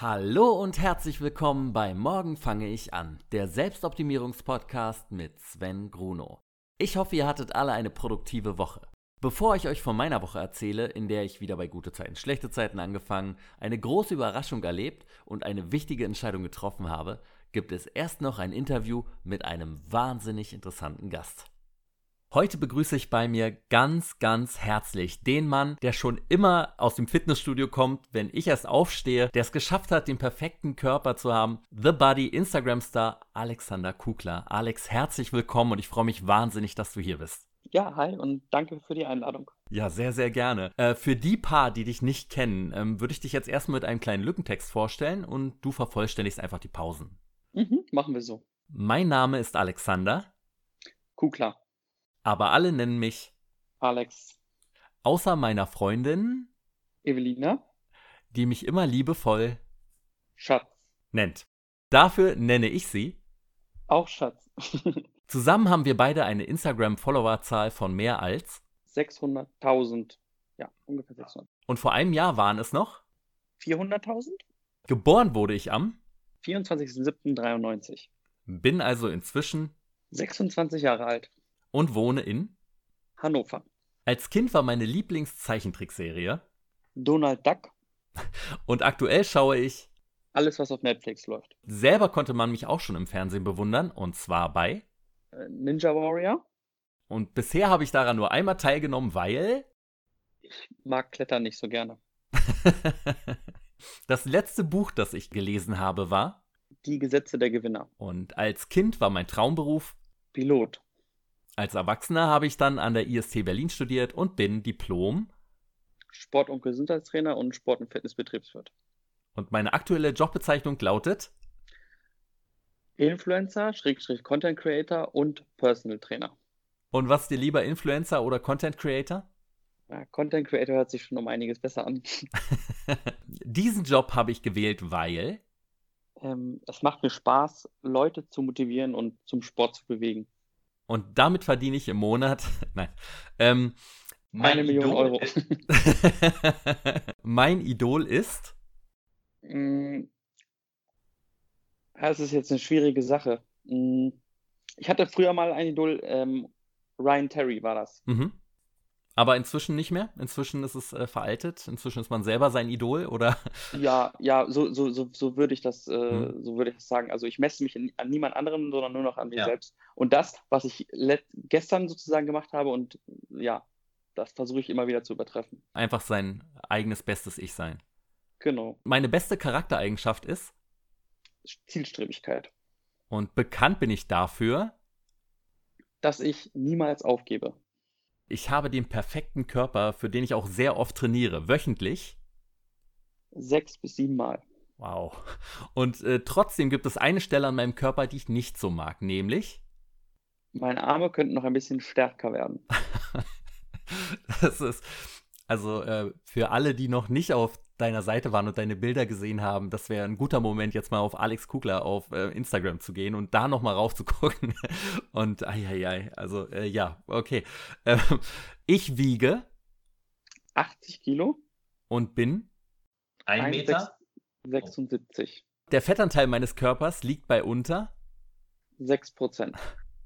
Hallo und herzlich willkommen bei Morgen fange ich an, der Selbstoptimierungspodcast mit Sven Gruno. Ich hoffe, ihr hattet alle eine produktive Woche. Bevor ich euch von meiner Woche erzähle, in der ich wieder bei gute Zeiten, schlechte Zeiten angefangen, eine große Überraschung erlebt und eine wichtige Entscheidung getroffen habe, gibt es erst noch ein Interview mit einem wahnsinnig interessanten Gast. Heute begrüße ich bei mir ganz, ganz herzlich den Mann, der schon immer aus dem Fitnessstudio kommt, wenn ich erst aufstehe, der es geschafft hat, den perfekten Körper zu haben. The Buddy Instagram-Star Alexander Kugler. Alex, herzlich willkommen und ich freue mich wahnsinnig, dass du hier bist. Ja, hi und danke für die Einladung. Ja, sehr, sehr gerne. Äh, für die paar, die dich nicht kennen, ähm, würde ich dich jetzt erstmal mit einem kleinen Lückentext vorstellen und du vervollständigst einfach die Pausen. Mhm, machen wir so. Mein Name ist Alexander. Kugler aber alle nennen mich Alex. Außer meiner Freundin Evelina, die mich immer liebevoll Schatz nennt. Dafür nenne ich sie auch Schatz. Zusammen haben wir beide eine Instagram-Followerzahl von mehr als 600.000. Ja, ungefähr 600. Und vor einem Jahr waren es noch 400.000? Geboren wurde ich am 24.07.93. Bin also inzwischen 26 Jahre alt und wohne in Hannover. Als Kind war meine Lieblingszeichentrickserie Donald Duck. Und aktuell schaue ich alles, was auf Netflix läuft. Selber konnte man mich auch schon im Fernsehen bewundern und zwar bei äh, Ninja Warrior. Und bisher habe ich daran nur einmal teilgenommen, weil ich mag Klettern nicht so gerne. das letzte Buch, das ich gelesen habe, war Die Gesetze der Gewinner. Und als Kind war mein Traumberuf Pilot. Als Erwachsener habe ich dann an der IST Berlin studiert und bin Diplom Sport- und Gesundheitstrainer und Sport- und Fitnessbetriebswirt. Und meine aktuelle Jobbezeichnung lautet Influencer, Schrägstrich Content Creator und Personal Trainer. Und was dir lieber, Influencer oder Content Creator? Ja, Content Creator hört sich schon um einiges besser an. Diesen Job habe ich gewählt, weil ähm, es macht mir Spaß, Leute zu motivieren und zum Sport zu bewegen. Und damit verdiene ich im Monat, nein, ähm, eine Million Idol Euro. mein Idol ist? Mm, das ist jetzt eine schwierige Sache. Mm, ich hatte früher mal ein Idol, ähm, Ryan Terry war das. Mhm. Aber inzwischen nicht mehr? Inzwischen ist es äh, veraltet? Inzwischen ist man selber sein Idol, oder? Ja, ja, so, so, so, so würde ich das, äh, hm. so würde ich das sagen. Also ich messe mich in, an niemand anderem, sondern nur noch an mir ja. selbst. Und das, was ich gestern sozusagen gemacht habe, und ja, das versuche ich immer wieder zu übertreffen. Einfach sein eigenes bestes Ich sein. Genau. Meine beste Charaktereigenschaft ist? Zielstrebigkeit. Und bekannt bin ich dafür, dass ich niemals aufgebe ich habe den perfekten Körper, für den ich auch sehr oft trainiere, wöchentlich. Sechs bis sieben Mal. Wow. Und äh, trotzdem gibt es eine Stelle an meinem Körper, die ich nicht so mag, nämlich. Meine Arme könnten noch ein bisschen stärker werden. das ist, also äh, für alle, die noch nicht auf deiner Seite waren und deine Bilder gesehen haben, das wäre ein guter Moment, jetzt mal auf Alex Kugler auf äh, Instagram zu gehen und da nochmal raufzugucken. Und ei, also äh, ja, okay. Ähm, ich wiege 80 Kilo und bin 1 Meter 76. Der Fettanteil meines Körpers liegt bei unter 6 Prozent.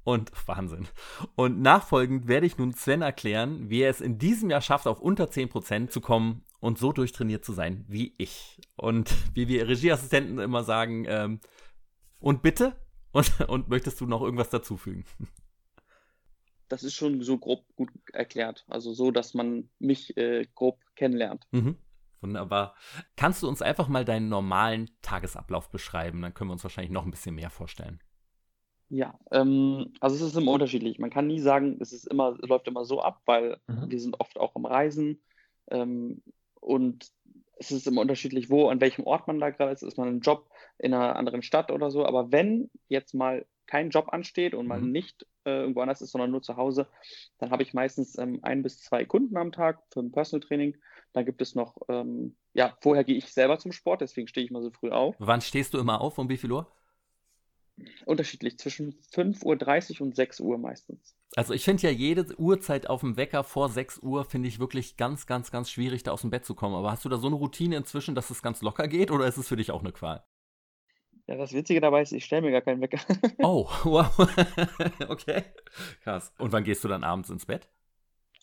Und Wahnsinn. Und nachfolgend werde ich nun Sven erklären, wie er es in diesem Jahr schafft, auf unter 10% zu kommen und so durchtrainiert zu sein wie ich. Und wie wir Regieassistenten immer sagen, ähm, und bitte? Und, und möchtest du noch irgendwas dazufügen? Das ist schon so grob gut erklärt. Also so, dass man mich äh, grob kennenlernt. Mhm. Wunderbar. Kannst du uns einfach mal deinen normalen Tagesablauf beschreiben? Dann können wir uns wahrscheinlich noch ein bisschen mehr vorstellen. Ja, ähm, also es ist immer unterschiedlich. Man kann nie sagen, es ist immer, es läuft immer so ab, weil mhm. wir sind oft auch im Reisen ähm, und es ist immer unterschiedlich, wo, an welchem Ort man da gerade ist. Ist man im Job in einer anderen Stadt oder so. Aber wenn jetzt mal kein Job ansteht und man mhm. nicht äh, irgendwo anders ist, sondern nur zu Hause, dann habe ich meistens ähm, ein bis zwei Kunden am Tag für ein Personal Training. Dann gibt es noch, ähm, ja, vorher gehe ich selber zum Sport, deswegen stehe ich mal so früh auf. Wann stehst du immer auf? Um wie viel Uhr? Unterschiedlich, zwischen 5.30 Uhr und 6 Uhr meistens. Also ich finde ja jede Uhrzeit auf dem Wecker vor 6 Uhr finde ich wirklich ganz, ganz, ganz schwierig, da aus dem Bett zu kommen. Aber hast du da so eine Routine inzwischen, dass es ganz locker geht oder ist es für dich auch eine Qual? Ja, das Witzige dabei ist, ich stelle mir gar keinen Wecker. oh, wow. okay. Krass. Und wann gehst du dann abends ins Bett?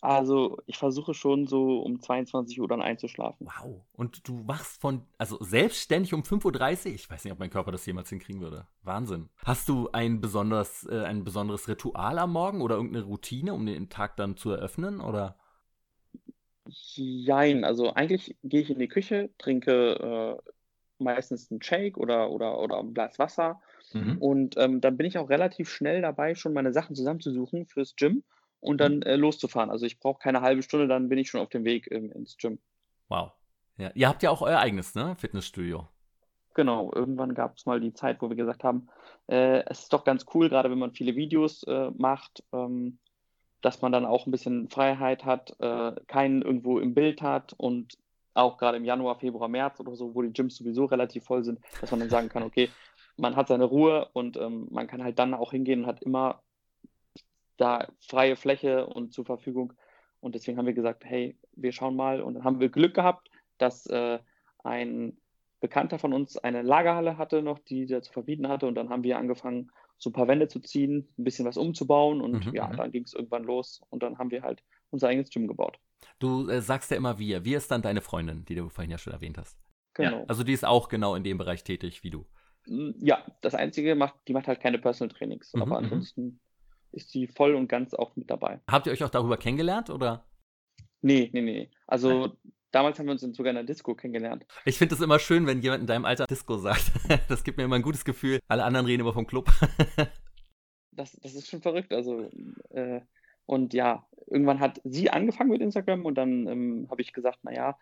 Also ich versuche schon so um 22 Uhr dann einzuschlafen. Wow. Und du wachst von, also selbstständig um 5.30 Uhr? Ich weiß nicht, ob mein Körper das jemals hinkriegen würde. Wahnsinn. Hast du ein besonders, äh, ein besonderes Ritual am Morgen oder irgendeine Routine, um den Tag dann zu eröffnen? Oder? Jein, also eigentlich gehe ich in die Küche, trinke äh, meistens einen Shake oder, oder, oder ein Glas Wasser. Mhm. Und ähm, dann bin ich auch relativ schnell dabei, schon meine Sachen zusammenzusuchen fürs Gym und dann mhm. äh, loszufahren. Also ich brauche keine halbe Stunde, dann bin ich schon auf dem Weg ähm, ins Gym. Wow. Ja. Ihr habt ja auch euer eigenes, ne? Fitnessstudio. Genau, irgendwann gab es mal die Zeit, wo wir gesagt haben, äh, es ist doch ganz cool, gerade wenn man viele Videos äh, macht, ähm, dass man dann auch ein bisschen Freiheit hat, äh, keinen irgendwo im Bild hat und auch gerade im Januar, Februar, März oder so, wo die Gyms sowieso relativ voll sind, dass man dann sagen kann, okay, man hat seine Ruhe und ähm, man kann halt dann auch hingehen und hat immer da freie Fläche und zur Verfügung. Und deswegen haben wir gesagt, hey, wir schauen mal. Und dann haben wir Glück gehabt, dass äh, ein Bekannter von uns eine Lagerhalle hatte noch, die er zu verbieten hatte. Und dann haben wir angefangen, so ein paar Wände zu ziehen, ein bisschen was umzubauen. Und mhm, ja, mhm. dann ging es irgendwann los. Und dann haben wir halt unser eigenes Gym gebaut. Du äh, sagst ja immer wir. Wir ist dann deine Freundin, die du vorhin ja schon erwähnt hast. Genau. Ja, also die ist auch genau in dem Bereich tätig wie du. Mm, ja, das Einzige macht, die macht halt keine Personal Trainings. Mhm, aber mhm. ansonsten ist sie voll und ganz auch mit dabei. Habt ihr euch auch darüber kennengelernt oder? Nee, nee, nee. Also Nein. damals haben wir uns sogar in einer Disco kennengelernt. Ich finde es immer schön, wenn jemand in deinem Alter Disco sagt. Das gibt mir immer ein gutes Gefühl. Alle anderen reden immer vom Club. Das, das ist schon verrückt. Also, äh, und ja, irgendwann hat sie angefangen mit Instagram und dann ähm, habe ich gesagt, naja,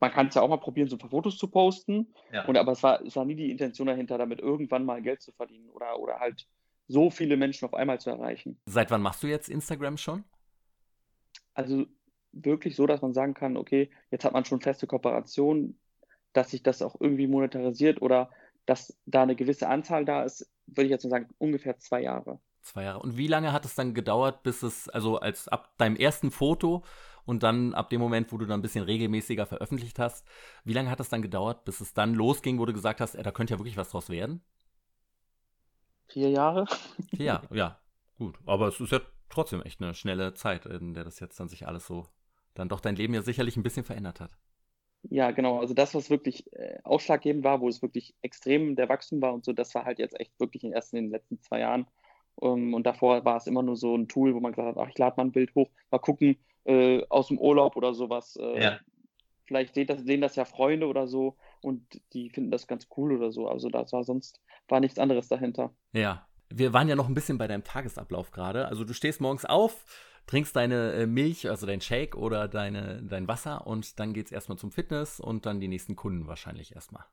man kann es ja auch mal probieren, so ein paar Fotos zu posten. Ja. Und, aber es war, es war nie die Intention dahinter, damit irgendwann mal Geld zu verdienen oder, oder halt so viele Menschen auf einmal zu erreichen. Seit wann machst du jetzt Instagram schon? Also wirklich so, dass man sagen kann, okay, jetzt hat man schon feste Kooperationen, dass sich das auch irgendwie monetarisiert oder dass da eine gewisse Anzahl da ist, würde ich jetzt mal sagen, ungefähr zwei Jahre. Zwei Jahre. Und wie lange hat es dann gedauert, bis es, also als ab deinem ersten Foto und dann ab dem Moment, wo du dann ein bisschen regelmäßiger veröffentlicht hast, wie lange hat es dann gedauert, bis es dann losging, wo du gesagt hast, ey, da könnte ja wirklich was draus werden? Vier Jahre. Jahre, ja. Gut. Aber es ist ja trotzdem echt eine schnelle Zeit, in der das jetzt dann sich alles so, dann doch dein Leben ja sicherlich ein bisschen verändert hat. Ja, genau. Also das, was wirklich äh, ausschlaggebend war, wo es wirklich extrem der Wachstum war und so, das war halt jetzt echt wirklich erst in den letzten zwei Jahren. Um, ähm, und davor war es immer nur so ein Tool, wo man gesagt hat, ach, ich lade mal ein Bild hoch, mal gucken, äh, aus dem Urlaub oder sowas. Äh, ja. Vielleicht sehen das, sehen das ja Freunde oder so und die finden das ganz cool oder so. Also das war sonst war nichts anderes dahinter. Ja. Wir waren ja noch ein bisschen bei deinem Tagesablauf gerade. Also du stehst morgens auf, trinkst deine äh, Milch, also dein Shake oder deine, dein Wasser und dann geht es erstmal zum Fitness und dann die nächsten Kunden wahrscheinlich erstmal.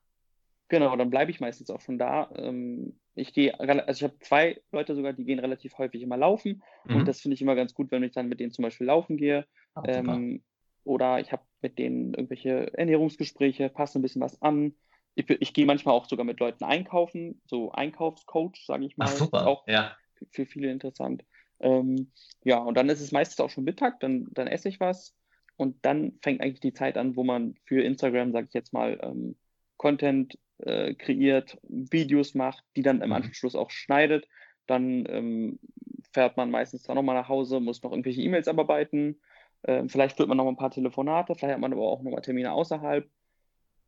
Genau, dann bleibe ich meistens auch schon da. Ähm, ich gehe, also ich habe zwei Leute sogar, die gehen relativ häufig immer laufen mhm. und das finde ich immer ganz gut, wenn ich dann mit denen zum Beispiel laufen gehe. Ah, ähm, oder ich habe mit denen irgendwelche Ernährungsgespräche, passe ein bisschen was an ich, ich gehe manchmal auch sogar mit Leuten einkaufen, so Einkaufscoach, sage ich mal. Ach, super. Auch ja. für viele interessant. Ähm, ja, und dann ist es meistens auch schon Mittag, dann, dann esse ich was und dann fängt eigentlich die Zeit an, wo man für Instagram, sage ich jetzt mal, ähm, Content äh, kreiert, Videos macht, die dann im mhm. Anschluss auch schneidet. Dann ähm, fährt man meistens dann nochmal nach Hause, muss noch irgendwelche E-Mails abarbeiten. Ähm, vielleicht führt man noch ein paar Telefonate, vielleicht hat man aber auch nochmal Termine außerhalb.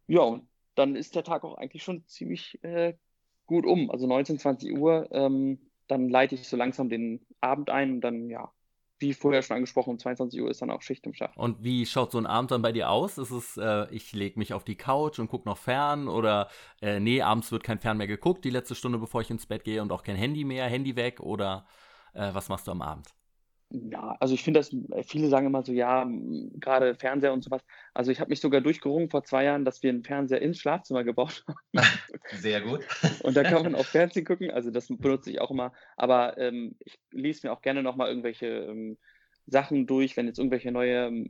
Ja, und dann ist der Tag auch eigentlich schon ziemlich äh, gut um. Also 19, 20 Uhr, ähm, dann leite ich so langsam den Abend ein und dann, ja, wie vorher schon angesprochen, um 22 Uhr ist dann auch Schicht im Schacht. Und wie schaut so ein Abend dann bei dir aus? Ist es, äh, ich lege mich auf die Couch und gucke noch fern oder äh, nee, abends wird kein Fern mehr geguckt, die letzte Stunde, bevor ich ins Bett gehe und auch kein Handy mehr, Handy weg oder äh, was machst du am Abend? Ja, also ich finde das, äh, viele sagen immer so, ja, gerade Fernseher und sowas. Also ich habe mich sogar durchgerungen vor zwei Jahren, dass wir einen Fernseher ins Schlafzimmer gebaut haben. Sehr gut. Und da kann man auch Fernsehen gucken, also das benutze ich auch immer. Aber ähm, ich lese mir auch gerne nochmal irgendwelche ähm, Sachen durch, wenn jetzt irgendwelche neue,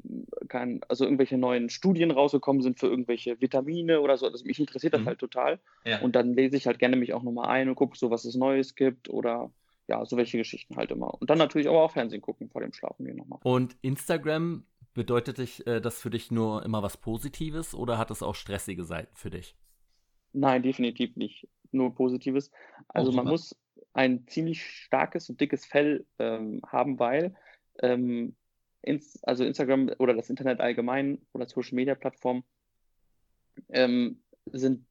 kann, also irgendwelche neuen Studien rausgekommen sind für irgendwelche Vitamine oder so. Also mich interessiert das mhm. halt total. Ja. Und dann lese ich halt gerne mich auch nochmal ein und gucke so, was es Neues gibt oder ja, so welche Geschichten halt immer. Und dann natürlich aber auch Fernsehen gucken vor dem Schlafen gehen nochmal. Und Instagram bedeutet dich, äh, das für dich nur immer was Positives oder hat es auch stressige Seiten für dich? Nein, definitiv nicht nur Positives. Also oh, man muss ein ziemlich starkes und dickes Fell ähm, haben, weil ähm, ins, also Instagram oder das Internet allgemein oder Social Media Plattformen ähm, sind,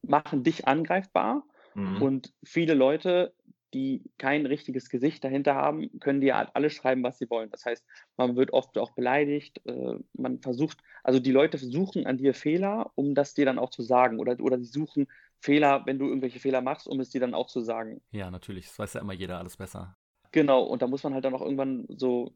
machen dich angreifbar mhm. und viele Leute, die kein richtiges Gesicht dahinter haben, können dir alles schreiben, was sie wollen. Das heißt, man wird oft auch beleidigt, äh, man versucht, also die Leute suchen an dir Fehler, um das dir dann auch zu sagen oder, oder sie suchen Fehler, wenn du irgendwelche Fehler machst, um es dir dann auch zu sagen. Ja, natürlich, das weiß ja immer jeder alles besser. Genau, und da muss man halt dann auch irgendwann so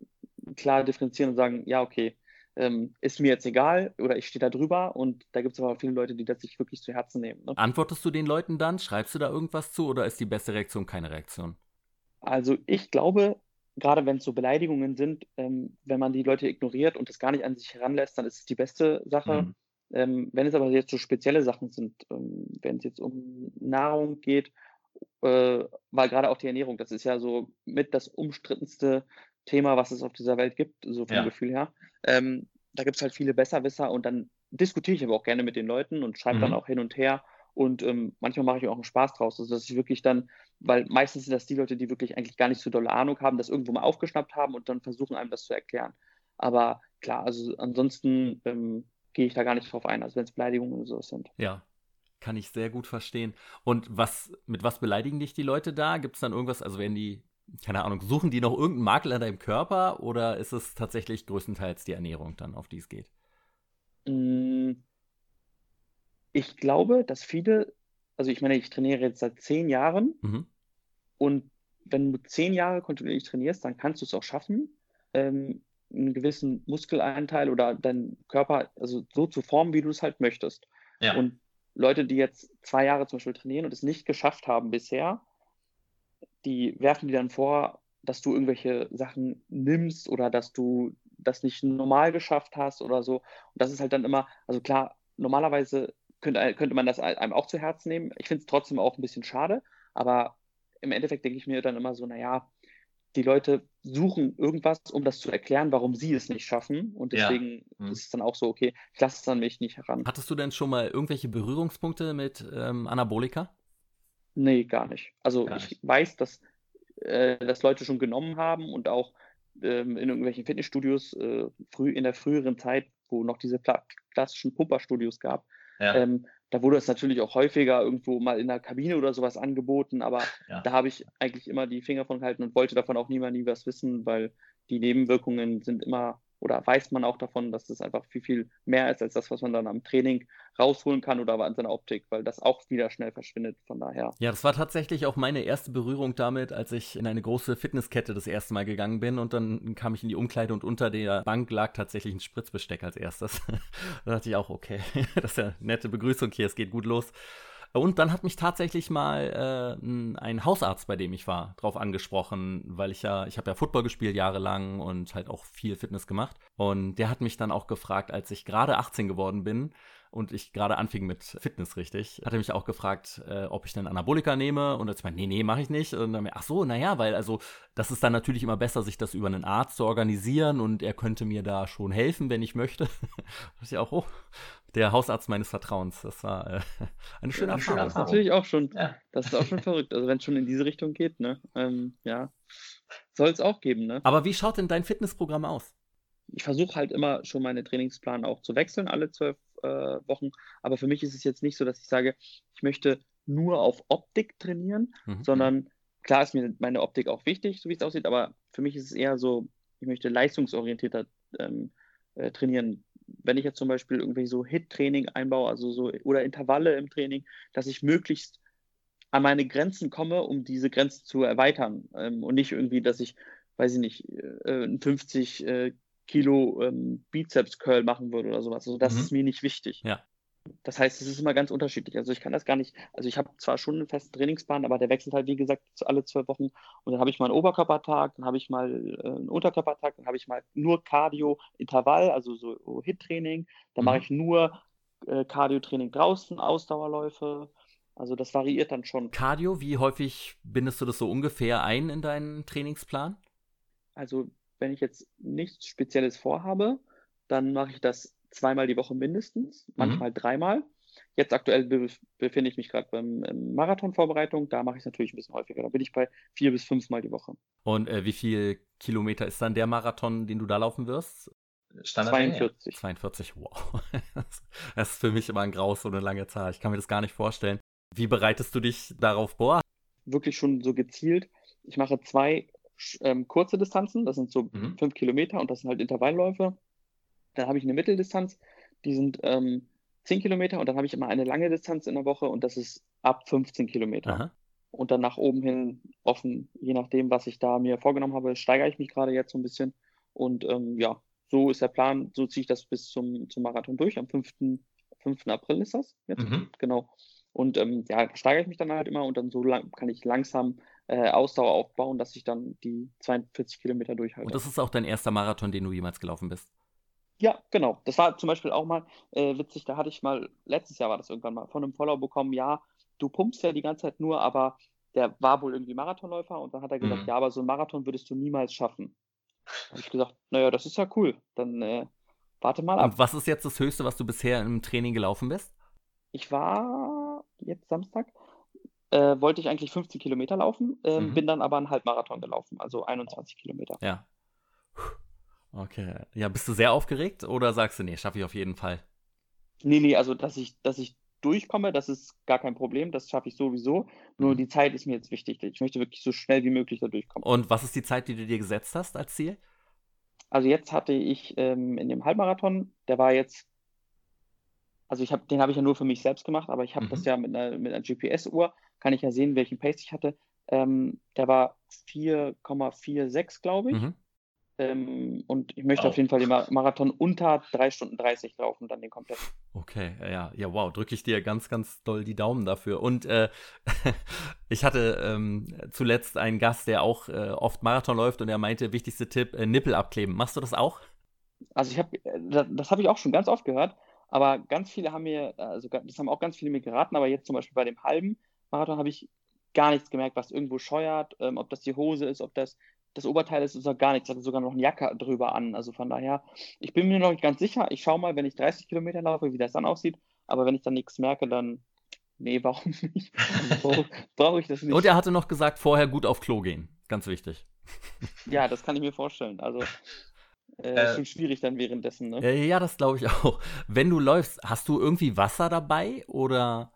klar differenzieren und sagen, ja, okay, ähm, ist mir jetzt egal oder ich stehe da drüber und da gibt es aber viele Leute, die das sich wirklich zu Herzen nehmen. Ne? Antwortest du den Leuten dann? Schreibst du da irgendwas zu oder ist die beste Reaktion keine Reaktion? Also ich glaube, gerade wenn es so Beleidigungen sind, ähm, wenn man die Leute ignoriert und das gar nicht an sich heranlässt, dann ist es die beste Sache. Mhm. Ähm, wenn es aber jetzt so spezielle Sachen sind, ähm, wenn es jetzt um Nahrung geht, äh, weil gerade auch die Ernährung, das ist ja so mit das umstrittenste Thema, was es auf dieser Welt gibt, so vom ja. Gefühl her. Ähm, da gibt es halt viele Besserwisser und dann diskutiere ich aber auch gerne mit den Leuten und schreibe mhm. dann auch hin und her. Und ähm, manchmal mache ich auch einen Spaß draus. Also, dass ich wirklich dann, weil meistens sind das die Leute, die wirklich eigentlich gar nicht so dolle Ahnung haben, das irgendwo mal aufgeschnappt haben und dann versuchen einem das zu erklären. Aber klar, also ansonsten ähm, gehe ich da gar nicht drauf ein, also wenn es Beleidigungen oder so sind. Ja, kann ich sehr gut verstehen. Und was, mit was beleidigen dich die Leute da? Gibt es dann irgendwas, also werden die, keine Ahnung, suchen die noch irgendeinen Makel an deinem Körper oder ist es tatsächlich größtenteils die Ernährung dann, auf die es geht? Mm, ich glaube, dass viele, also ich meine, ich trainiere jetzt seit zehn Jahren mhm. und wenn du zehn Jahre kontinuierlich trainierst, dann kannst du es auch schaffen, ähm, einen gewissen Muskelanteil oder deinen Körper also so zu formen, wie du es halt möchtest. Ja. Und Leute, die jetzt zwei Jahre zum Beispiel trainieren und es nicht geschafft haben bisher, die werfen dir dann vor, dass du irgendwelche Sachen nimmst oder dass du das nicht normal geschafft hast oder so. Und das ist halt dann immer, also klar, normalerweise könnte, könnte man das einem auch zu Herzen nehmen. Ich finde es trotzdem auch ein bisschen schade, aber im Endeffekt denke ich mir dann immer so, naja, die Leute suchen irgendwas, um das zu erklären, warum sie es nicht schaffen. Und deswegen ja. mhm. ist es dann auch so, okay, ich lasse es dann mich nicht heran. Hattest du denn schon mal irgendwelche Berührungspunkte mit ähm, Anabolika? Nee, gar nicht. Also gar ich weiß, dass äh, das Leute schon genommen haben und auch ähm, in irgendwelchen Fitnessstudios äh, früh in der früheren Zeit, wo noch diese klassischen Pumperstudios gab, ja. ähm, da wurde es natürlich auch häufiger irgendwo mal in der Kabine oder sowas angeboten, aber ja. da habe ich eigentlich immer die Finger von gehalten und wollte davon auch niemand nie was wissen, weil die Nebenwirkungen sind immer oder weiß man auch davon, dass das einfach viel, viel mehr ist als das, was man dann am Training rausholen kann oder an seiner Optik, weil das auch wieder schnell verschwindet. Von daher. Ja, das war tatsächlich auch meine erste Berührung damit, als ich in eine große Fitnesskette das erste Mal gegangen bin und dann kam ich in die Umkleide und unter der Bank lag tatsächlich ein Spritzbesteck als erstes. da dachte ich auch, okay, das ist ja eine nette Begrüßung hier, es geht gut los. Und dann hat mich tatsächlich mal äh, ein Hausarzt, bei dem ich war, drauf angesprochen, weil ich ja, ich habe ja Football gespielt jahrelang und halt auch viel Fitness gemacht. Und der hat mich dann auch gefragt, als ich gerade 18 geworden bin, und ich gerade anfing mit Fitness richtig, hat er mich auch gefragt, äh, ob ich denn Anabolika nehme und jetzt meinte, nee, nee, mache ich nicht. Und dann, ach so, naja, weil also das ist dann natürlich immer besser, sich das über einen Arzt zu organisieren und er könnte mir da schon helfen, wenn ich möchte. das ist ja auch, oh, der Hausarzt meines Vertrauens. Das war äh, eine schöne Erfahrung. Das ist natürlich auch schon, ja. das ist auch schon verrückt. Also wenn es schon in diese Richtung geht, ne? Ähm, ja, soll es auch geben, ne? Aber wie schaut denn dein Fitnessprogramm aus? Ich versuche halt immer schon meine Trainingsplan auch zu wechseln, alle zwölf Wochen. Aber für mich ist es jetzt nicht so, dass ich sage, ich möchte nur auf Optik trainieren, mhm. sondern klar ist mir meine Optik auch wichtig, so wie es aussieht, aber für mich ist es eher so, ich möchte leistungsorientierter ähm, äh, trainieren. Wenn ich jetzt zum Beispiel irgendwie so Hit-Training einbaue, also so oder Intervalle im Training, dass ich möglichst an meine Grenzen komme, um diese Grenzen zu erweitern ähm, und nicht irgendwie, dass ich, weiß ich nicht, äh, 50 äh, Kilo ähm, Bizeps-Curl machen würde oder sowas. Also das mhm. ist mir nicht wichtig. Ja. Das heißt, es ist immer ganz unterschiedlich. Also ich kann das gar nicht, also ich habe zwar schon einen festen Trainingsplan, aber der wechselt halt, wie gesagt, alle zwei Wochen. Und dann habe ich mal einen Oberkörpertag, dann habe ich mal äh, einen Unterkörpertag, dann habe ich mal nur Cardio, Intervall, also so HIT-Training. Dann mhm. mache ich nur äh, Cardio-Training draußen, Ausdauerläufe. Also das variiert dann schon. Cardio, wie häufig bindest du das so ungefähr ein in deinen Trainingsplan? Also wenn ich jetzt nichts Spezielles vorhabe, dann mache ich das zweimal die Woche mindestens, mhm. manchmal mhm. dreimal. Jetzt aktuell be befinde ich mich gerade beim Marathonvorbereitung. Da mache ich es natürlich ein bisschen häufiger. Da bin ich bei vier bis fünfmal die Woche. Und äh, wie viel Kilometer ist dann der Marathon, den du da laufen wirst? Standard 42. 42, wow. Das ist für mich immer ein Graus, so eine lange Zahl. Ich kann mir das gar nicht vorstellen. Wie bereitest du dich darauf vor? Wirklich schon so gezielt. Ich mache zwei ähm, kurze Distanzen, das sind so mhm. fünf Kilometer und das sind halt Intervallläufe. Dann habe ich eine Mitteldistanz, die sind ähm, 10 Kilometer und dann habe ich immer eine lange Distanz in der Woche und das ist ab 15 Kilometer. Aha. Und dann nach oben hin offen, je nachdem, was ich da mir vorgenommen habe, steigere ich mich gerade jetzt so ein bisschen. Und ähm, ja, so ist der Plan, so ziehe ich das bis zum, zum Marathon durch. Am 5. 5. April ist das jetzt. Mhm. Genau. Und ähm, ja, steigere ich mich dann halt immer und dann so lang, kann ich langsam äh, Ausdauer aufbauen, dass ich dann die 42 Kilometer durchhalte. Und das ist auch dein erster Marathon, den du jemals gelaufen bist? Ja, genau. Das war zum Beispiel auch mal äh, witzig, da hatte ich mal, letztes Jahr war das irgendwann mal, von einem Follower bekommen, ja, du pumpst ja die ganze Zeit nur, aber der war wohl irgendwie Marathonläufer und dann hat er gesagt, mhm. ja, aber so ein Marathon würdest du niemals schaffen. Da habe ich gesagt, naja, das ist ja cool. Dann äh, warte mal ab. Und was ist jetzt das Höchste, was du bisher im Training gelaufen bist? Ich war jetzt Samstag, äh, wollte ich eigentlich 15 Kilometer laufen, äh, mhm. bin dann aber einen Halbmarathon gelaufen, also 21 Kilometer. Ja. Okay. Ja, bist du sehr aufgeregt oder sagst du, nee, schaffe ich auf jeden Fall? Nee, nee, also dass ich, dass ich durchkomme, das ist gar kein Problem, das schaffe ich sowieso. Nur mhm. die Zeit ist mir jetzt wichtig. Ich möchte wirklich so schnell wie möglich da durchkommen. Und was ist die Zeit, die du dir gesetzt hast als Ziel? Also jetzt hatte ich ähm, in dem Halbmarathon, der war jetzt, also ich habe, den habe ich ja nur für mich selbst gemacht, aber ich habe mhm. das ja mit einer, mit einer GPS-Uhr, kann ich ja sehen, welchen Pace ich hatte. Ähm, der war 4,46, glaube ich. Mhm. Ähm, und ich möchte wow. auf jeden Fall den Marathon unter 3 Stunden 30 laufen, dann den komplett. Okay, ja, ja, wow, drücke ich dir ganz, ganz doll die Daumen dafür. Und äh, ich hatte ähm, zuletzt einen Gast, der auch äh, oft Marathon läuft und er meinte, wichtigste Tipp, äh, Nippel abkleben. Machst du das auch? Also ich habe, äh, das, das habe ich auch schon ganz oft gehört, aber ganz viele haben mir, also das haben auch ganz viele mir geraten, aber jetzt zum Beispiel bei dem halben Marathon habe ich gar nichts gemerkt, was irgendwo scheuert, ähm, ob das die Hose ist, ob das das Oberteil ist sogar gar nichts, hatte sogar noch eine Jacke drüber an. Also von daher, ich bin mir noch nicht ganz sicher. Ich schaue mal, wenn ich 30 Kilometer laufe, wie das dann aussieht. Aber wenn ich dann nichts merke, dann, nee, warum nicht? Also, Brauche ich das nicht. Und er hatte noch gesagt, vorher gut auf Klo gehen. Ganz wichtig. Ja, das kann ich mir vorstellen. Also, äh, äh, ist schon schwierig dann währenddessen. Ne? Ja, das glaube ich auch. Wenn du läufst, hast du irgendwie Wasser dabei oder?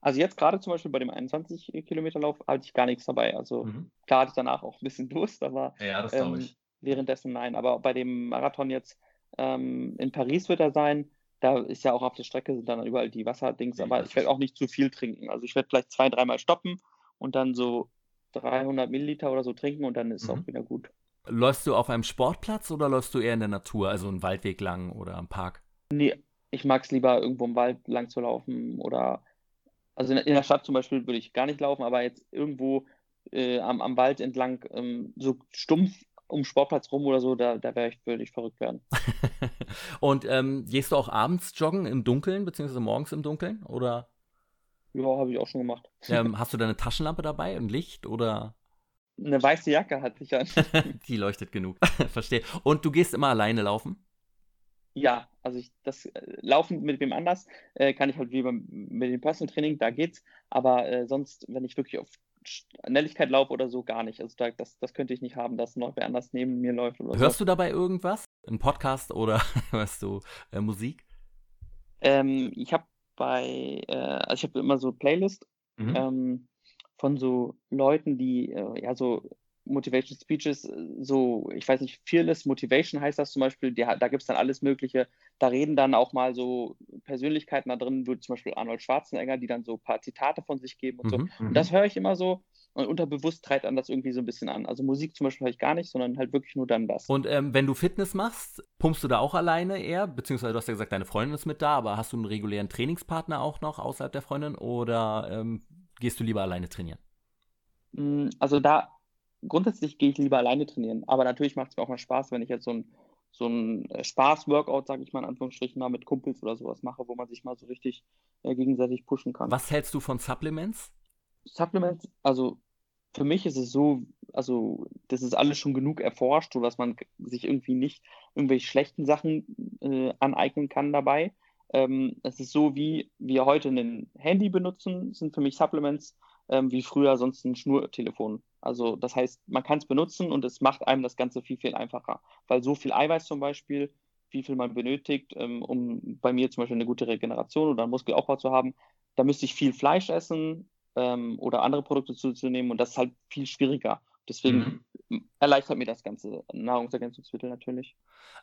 Also jetzt gerade zum Beispiel bei dem 21 Kilometer Lauf hatte ich gar nichts dabei. Also mhm. klar hatte ich danach auch ein bisschen Durst, aber ja, das ähm, ich. währenddessen nein. Aber bei dem Marathon jetzt ähm, in Paris wird er sein. Da ist ja auch auf der Strecke sind dann überall die Wasserdings, ja, aber ich werde auch nicht zu viel trinken. Also ich werde vielleicht zwei, dreimal stoppen und dann so 300 Milliliter oder so trinken und dann ist es mhm. auch wieder gut. Läufst du auf einem Sportplatz oder läufst du eher in der Natur, also einen Waldweg lang oder am Park? Nee, ich mag es lieber irgendwo im Wald lang zu laufen oder also in, in, der Stadt zum Beispiel würde ich gar nicht laufen, aber jetzt irgendwo äh, am, am Wald entlang, ähm, so stumpf um Sportplatz rum oder so, da, da wäre ich, würde ich verrückt werden. Und ähm, gehst du auch abends joggen im Dunkeln, beziehungsweise morgens im Dunkeln? Oder? Ja, habe ich auch schon gemacht. Ähm, hast du deine Taschenlampe dabei und Licht oder? Eine weiße Jacke hatte ich an. Die leuchtet genug. Verstehe. Und du gehst immer alleine laufen? Ja, also ich, das äh, Laufen mit wem anders äh, kann ich halt wie beim, mit dem Personal Training, da geht's. Aber äh, sonst, wenn ich wirklich auf Schnelligkeit laufe oder so, gar nicht. Also da, das, das könnte ich nicht haben, dass noch wer anders neben mir läuft. Hörst so. du dabei irgendwas? Ein Podcast oder hörst du äh, Musik? Ähm, ich habe bei, äh, also ich habe immer so Playlist mhm. ähm, von so Leuten, die äh, ja so Motivation Speeches, so, ich weiß nicht, Fearless Motivation heißt das zum Beispiel, die, da gibt es dann alles Mögliche. Da reden dann auch mal so Persönlichkeiten da drin, wie zum Beispiel Arnold Schwarzenegger, die dann so ein paar Zitate von sich geben und mhm, so. Und mhm. das höre ich immer so. Und unterbewusst treibt an das irgendwie so ein bisschen an. Also Musik zum Beispiel höre ich gar nicht, sondern halt wirklich nur dann das. Und ähm, wenn du Fitness machst, pumpst du da auch alleine eher? Beziehungsweise du hast ja gesagt, deine Freundin ist mit da, aber hast du einen regulären Trainingspartner auch noch außerhalb der Freundin oder ähm, gehst du lieber alleine trainieren? Mm, also da grundsätzlich gehe ich lieber alleine trainieren, aber natürlich macht es mir auch mal Spaß, wenn ich jetzt so ein, so ein äh, Spaß-Workout, sage ich mal in Anführungsstrichen, mal mit Kumpels oder sowas mache, wo man sich mal so richtig äh, gegenseitig pushen kann. Was hältst du von Supplements? Supplements, also für mich ist es so, also das ist alles schon genug erforscht, sodass man sich irgendwie nicht irgendwelche schlechten Sachen äh, aneignen kann dabei. Ähm, es ist so, wie wir heute ein Handy benutzen, sind für mich Supplements ähm, wie früher sonst ein Schnurtelefon. Also das heißt, man kann es benutzen und es macht einem das Ganze viel, viel einfacher. Weil so viel Eiweiß zum Beispiel, wie viel man benötigt, ähm, um bei mir zum Beispiel eine gute Regeneration oder einen Muskelaufbau zu haben, da müsste ich viel Fleisch essen ähm, oder andere Produkte zuzunehmen und das ist halt viel schwieriger. Deswegen mhm. Erleichtert mir das ganze Nahrungsergänzungsmittel natürlich.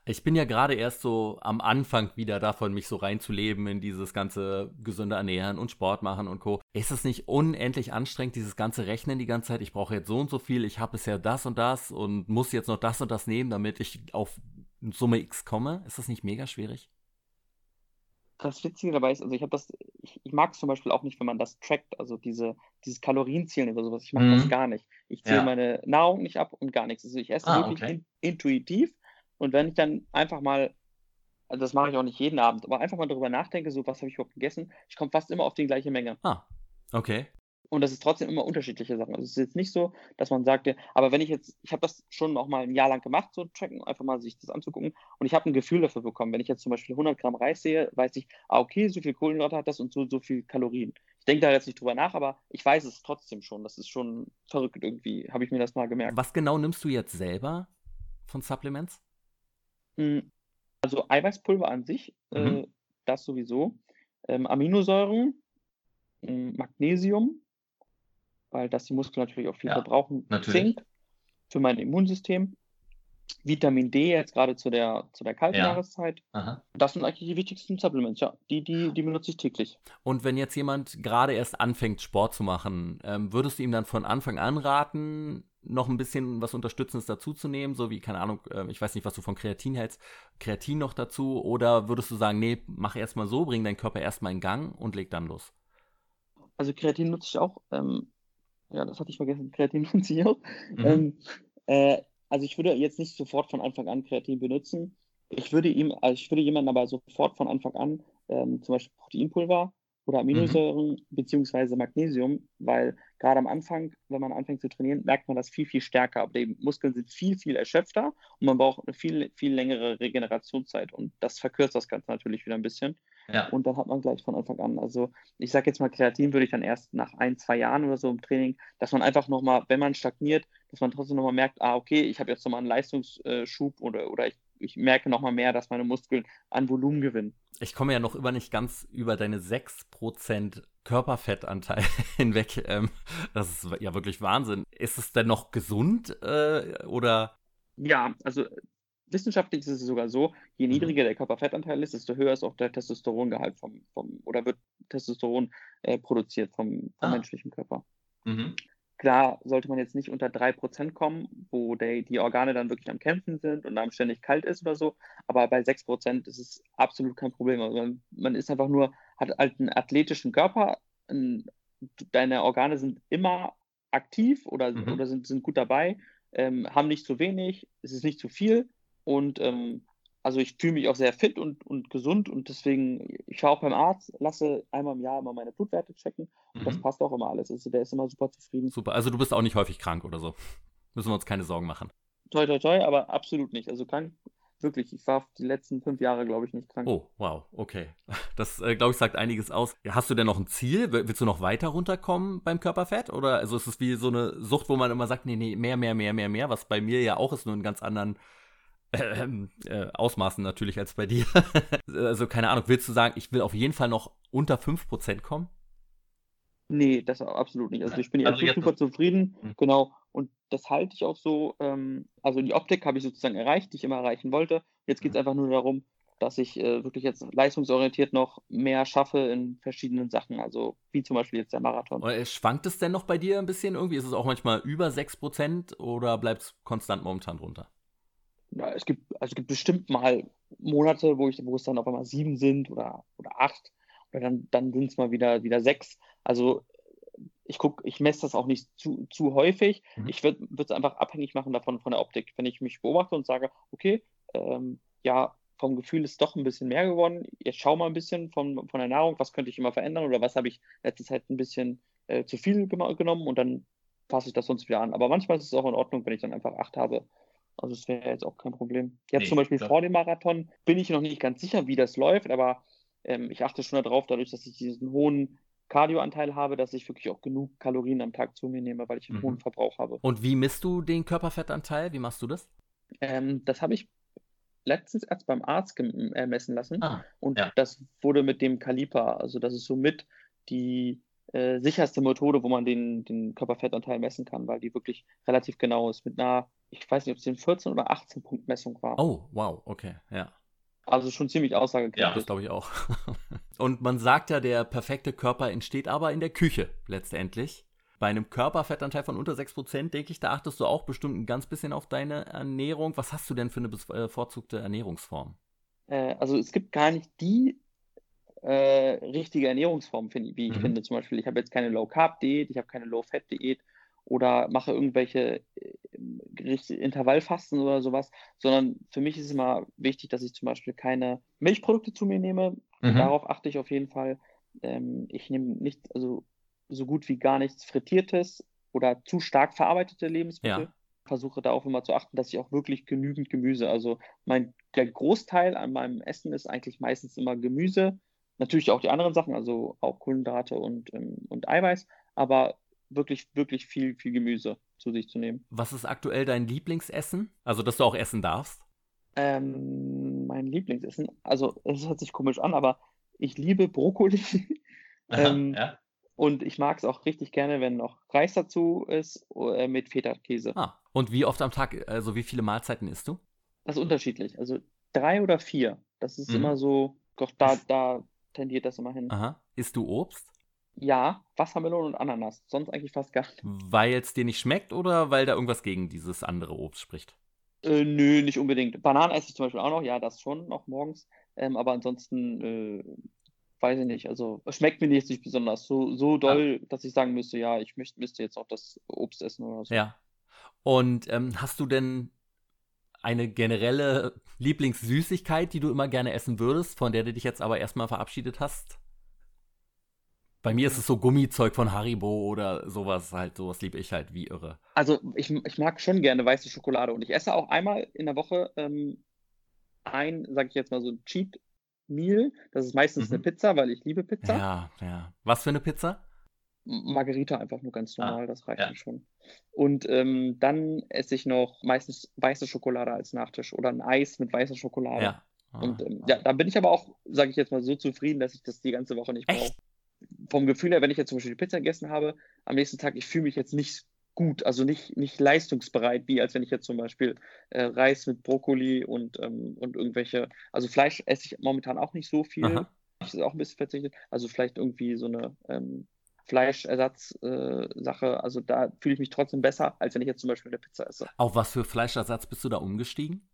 Ich bin ja gerade erst so am Anfang wieder davon, mich so reinzuleben in dieses ganze gesunde Ernähren und Sport machen und Co. Ist es nicht unendlich anstrengend, dieses ganze Rechnen die ganze Zeit? Ich brauche jetzt so und so viel, ich habe bisher das und das und muss jetzt noch das und das nehmen, damit ich auf Summe X komme. Ist das nicht mega schwierig? Das Witzige dabei ist, also ich habe das, ich, ich mag es zum Beispiel auch nicht, wenn man das trackt, also diese, dieses Kalorienzählen oder sowas. Ich mache mhm. das gar nicht. Ich zähle ja. meine Nahrung nicht ab und gar nichts. Also ich esse ah, wirklich okay. in, intuitiv und wenn ich dann einfach mal, also das mache ich auch nicht jeden Abend, aber einfach mal darüber nachdenke, so was habe ich überhaupt gegessen, ich komme fast immer auf die gleiche Menge. Ah, okay. Und das ist trotzdem immer unterschiedliche Sachen. Also es ist jetzt nicht so, dass man sagt, aber wenn ich jetzt, ich habe das schon auch mal ein Jahr lang gemacht, so tracken, einfach mal sich das anzugucken. Und ich habe ein Gefühl dafür bekommen. Wenn ich jetzt zum Beispiel 100 Gramm Reis sehe, weiß ich, ah, okay, so viel Kohlenhydrate hat das und so, so viel Kalorien. Ich denke da jetzt nicht drüber nach, aber ich weiß es trotzdem schon. Das ist schon verrückt irgendwie, habe ich mir das mal gemerkt. Was genau nimmst du jetzt selber von Supplements? Hm, also Eiweißpulver an sich, äh, mhm. äh, das sowieso. Ähm, Aminosäuren, hm, Magnesium, weil das die Muskeln natürlich auch viel ja, verbrauchen. Natürlich. Zink für mein Immunsystem. Vitamin D jetzt gerade zu der, zu der kalten ja. Jahreszeit. Aha. Das sind eigentlich die wichtigsten Supplements, ja. Die, die, die benutze ich täglich. Und wenn jetzt jemand gerade erst anfängt, Sport zu machen, ähm, würdest du ihm dann von Anfang an raten, noch ein bisschen was Unterstützendes dazuzunehmen, so wie, keine Ahnung, äh, ich weiß nicht, was du von Kreatin hältst, Kreatin noch dazu, oder würdest du sagen, nee, mach erstmal so, bring deinen Körper erstmal in Gang und leg dann los? Also Kreatin nutze ich auch. Ähm, ja, das hatte ich vergessen. Kreatin nutze ich auch. Mhm. Ähm, äh, also ich würde jetzt nicht sofort von Anfang an Kreatin benutzen. Ich würde ihm, also ich würde jemanden aber sofort von Anfang an ähm, zum Beispiel Proteinpulver oder Aminosäuren mhm. beziehungsweise Magnesium, weil gerade am Anfang, wenn man anfängt zu trainieren, merkt man das viel, viel stärker. Aber die Muskeln sind viel, viel erschöpfter und man braucht eine viel, viel längere Regenerationszeit und das verkürzt das Ganze natürlich wieder ein bisschen. Ja. Und dann hat man gleich von Anfang an. Also ich sage jetzt mal, Kreatin würde ich dann erst nach ein, zwei Jahren oder so im Training, dass man einfach nochmal, wenn man stagniert, dass man trotzdem nochmal merkt, ah, okay, ich habe jetzt nochmal einen Leistungsschub oder, oder ich, ich merke nochmal mehr, dass meine Muskeln an Volumen gewinnen. Ich komme ja noch über nicht ganz über deine 6% Körperfettanteil hinweg. Ähm, das ist ja wirklich Wahnsinn. Ist es denn noch gesund äh, oder? Ja, also wissenschaftlich ist es sogar so, je mhm. niedriger der Körperfettanteil ist, desto höher ist auch der Testosterongehalt vom, vom oder wird Testosteron äh, produziert vom, vom ah. menschlichen Körper. Mhm. Klar sollte man jetzt nicht unter 3% kommen, wo der, die Organe dann wirklich am Kämpfen sind und einem ständig kalt ist oder so, aber bei 6% ist es absolut kein Problem. Also man, man ist einfach nur, hat halt einen athletischen Körper, ein, deine Organe sind immer aktiv oder, mhm. oder sind, sind gut dabei, ähm, haben nicht zu wenig, es ist nicht zu viel und ähm, also ich fühle mich auch sehr fit und, und gesund und deswegen, ich fahre auch beim Arzt, lasse einmal im Jahr immer meine Blutwerte checken und mhm. das passt auch immer alles. Also der ist immer super zufrieden. Super, also du bist auch nicht häufig krank oder so. Müssen wir uns keine Sorgen machen. Toi, toi, toi, aber absolut nicht. Also krank, wirklich. Ich war die letzten fünf Jahre, glaube ich, nicht krank. Oh, wow, okay. Das, äh, glaube ich, sagt einiges aus. Hast du denn noch ein Ziel? Willst du noch weiter runterkommen beim Körperfett? Oder also ist es wie so eine Sucht, wo man immer sagt, nee, nee, mehr, mehr, mehr, mehr, mehr, was bei mir ja auch ist, nur in ganz anderen ähm, äh, Ausmaßen natürlich als bei dir. also keine Ahnung, willst du sagen, ich will auf jeden Fall noch unter 5% kommen? Nee, das absolut nicht. Also ich bin also jetzt super zufrieden, mhm. genau. Und das halte ich auch so. Ähm, also die Optik habe ich sozusagen erreicht, die ich immer erreichen wollte. Jetzt geht es mhm. einfach nur darum, dass ich äh, wirklich jetzt leistungsorientiert noch mehr schaffe in verschiedenen Sachen, also wie zum Beispiel jetzt der Marathon. Äh, schwankt es denn noch bei dir ein bisschen irgendwie? Ist es auch manchmal über 6% oder bleibt es konstant momentan drunter? Ja, es gibt, also es gibt bestimmt mal Monate, wo, ich, wo es dann auf einmal sieben sind oder, oder acht. Oder dann, dann sind es mal wieder, wieder sechs. Also ich gucke, ich messe das auch nicht zu, zu häufig. Mhm. Ich würde es einfach abhängig machen davon von der Optik. Wenn ich mich beobachte und sage, okay, ähm, ja, vom Gefühl ist doch ein bisschen mehr geworden. Jetzt schau mal ein bisschen von, von der Nahrung, was könnte ich immer verändern oder was habe ich letzte Zeit ein bisschen äh, zu viel genommen und dann passe ich das sonst wieder an. Aber manchmal ist es auch in Ordnung, wenn ich dann einfach acht habe. Also es wäre jetzt auch kein Problem. Jetzt nee, zum Beispiel vor dem Marathon bin ich noch nicht ganz sicher, wie das läuft, aber ähm, ich achte schon darauf, dadurch, dass ich diesen hohen Kardioanteil habe, dass ich wirklich auch genug Kalorien am Tag zu mir nehme, weil ich einen mhm. hohen Verbrauch habe. Und wie misst du den Körperfettanteil? Wie machst du das? Ähm, das habe ich letztens erst beim Arzt äh, messen lassen. Ah, und ja. das wurde mit dem Kaliper, also das ist somit die äh, sicherste Methode, wo man den, den Körperfettanteil messen kann, weil die wirklich relativ genau ist. Mit einer, ich weiß nicht, ob es den 14 oder 18 Punkt Messung war. Oh, wow, okay, ja. Also schon ziemlich aussagekräftig. Ja, das glaube ich auch. Und man sagt ja, der perfekte Körper entsteht aber in der Küche letztendlich. Bei einem Körperfettanteil von unter 6%, denke ich, da achtest du auch bestimmt ein ganz bisschen auf deine Ernährung. Was hast du denn für eine bevorzugte Ernährungsform? Äh, also es gibt gar nicht die äh, richtige Ernährungsform, find, wie ich mhm. finde. Zum Beispiel, ich habe jetzt keine Low-Carb-Diät, ich habe keine Low-Fat-Diät oder mache irgendwelche äh, Intervallfasten oder sowas, sondern für mich ist es immer wichtig, dass ich zum Beispiel keine Milchprodukte zu mir nehme. Mhm. Darauf achte ich auf jeden Fall. Ähm, ich nehme nicht, also so gut wie gar nichts Frittiertes oder zu stark verarbeitete Lebensmittel. Ja. Versuche da auch immer zu achten, dass ich auch wirklich genügend Gemüse, also mein, der Großteil an meinem Essen ist eigentlich meistens immer Gemüse. Natürlich auch die anderen Sachen, also auch Kohlenhydrate und, ähm, und Eiweiß, aber wirklich, wirklich viel, viel Gemüse zu sich zu nehmen. Was ist aktuell dein Lieblingsessen? Also, dass du auch essen darfst? Ähm, mein Lieblingsessen, also es hört sich komisch an, aber ich liebe Brokkoli. ähm, ja. Und ich mag es auch richtig gerne, wenn noch Reis dazu ist äh, mit Feta-Käse. Ah, und wie oft am Tag, also wie viele Mahlzeiten isst du? Das ist unterschiedlich. Also drei oder vier. Das ist mhm. immer so, doch da, da tendiert das immer hin. Aha. Isst du Obst? Ja, Wassermelone und Ananas. Sonst eigentlich fast gar nicht. Weil es dir nicht schmeckt oder weil da irgendwas gegen dieses andere Obst spricht? Äh, nö, nicht unbedingt. Bananen esse ich zum Beispiel auch noch. Ja, das schon noch morgens. Ähm, aber ansonsten äh, weiß ich nicht, also schmeckt mir nicht besonders so, so doll, ja. dass ich sagen müsste, ja, ich müsste jetzt auch das Obst essen oder so. Ja. Und ähm, hast du denn eine generelle Lieblingssüßigkeit, die du immer gerne essen würdest, von der du dich jetzt aber erstmal verabschiedet hast? Bei mir ist es so Gummizeug von Haribo oder sowas halt, sowas liebe ich halt wie irre. Also ich, ich mag schon gerne weiße Schokolade und ich esse auch einmal in der Woche ähm, ein, sag ich jetzt mal so, Cheat Meal. Das ist meistens mhm. eine Pizza, weil ich liebe Pizza. Ja, ja. Was für eine Pizza? Margarita einfach nur ganz normal, ah, das reicht ja. schon. Und ähm, dann esse ich noch meistens weiße Schokolade als Nachtisch oder ein Eis mit weißer Schokolade. Ja. Ah, und ähm, ja, da bin ich aber auch, sage ich jetzt mal, so zufrieden, dass ich das die ganze Woche nicht brauche. Vom Gefühl her, wenn ich jetzt zum Beispiel die Pizza gegessen habe, am nächsten Tag, ich fühle mich jetzt nicht gut, also nicht, nicht leistungsbereit, wie als wenn ich jetzt zum Beispiel äh, Reis mit Brokkoli und, ähm, und irgendwelche, also Fleisch esse ich momentan auch nicht so viel. Aha. Ich ist auch ein bisschen verzichtet. Also vielleicht irgendwie so eine ähm, Fleischersatzsache. Äh, also da fühle ich mich trotzdem besser, als wenn ich jetzt zum Beispiel eine Pizza esse. Auf was für Fleischersatz bist du da umgestiegen?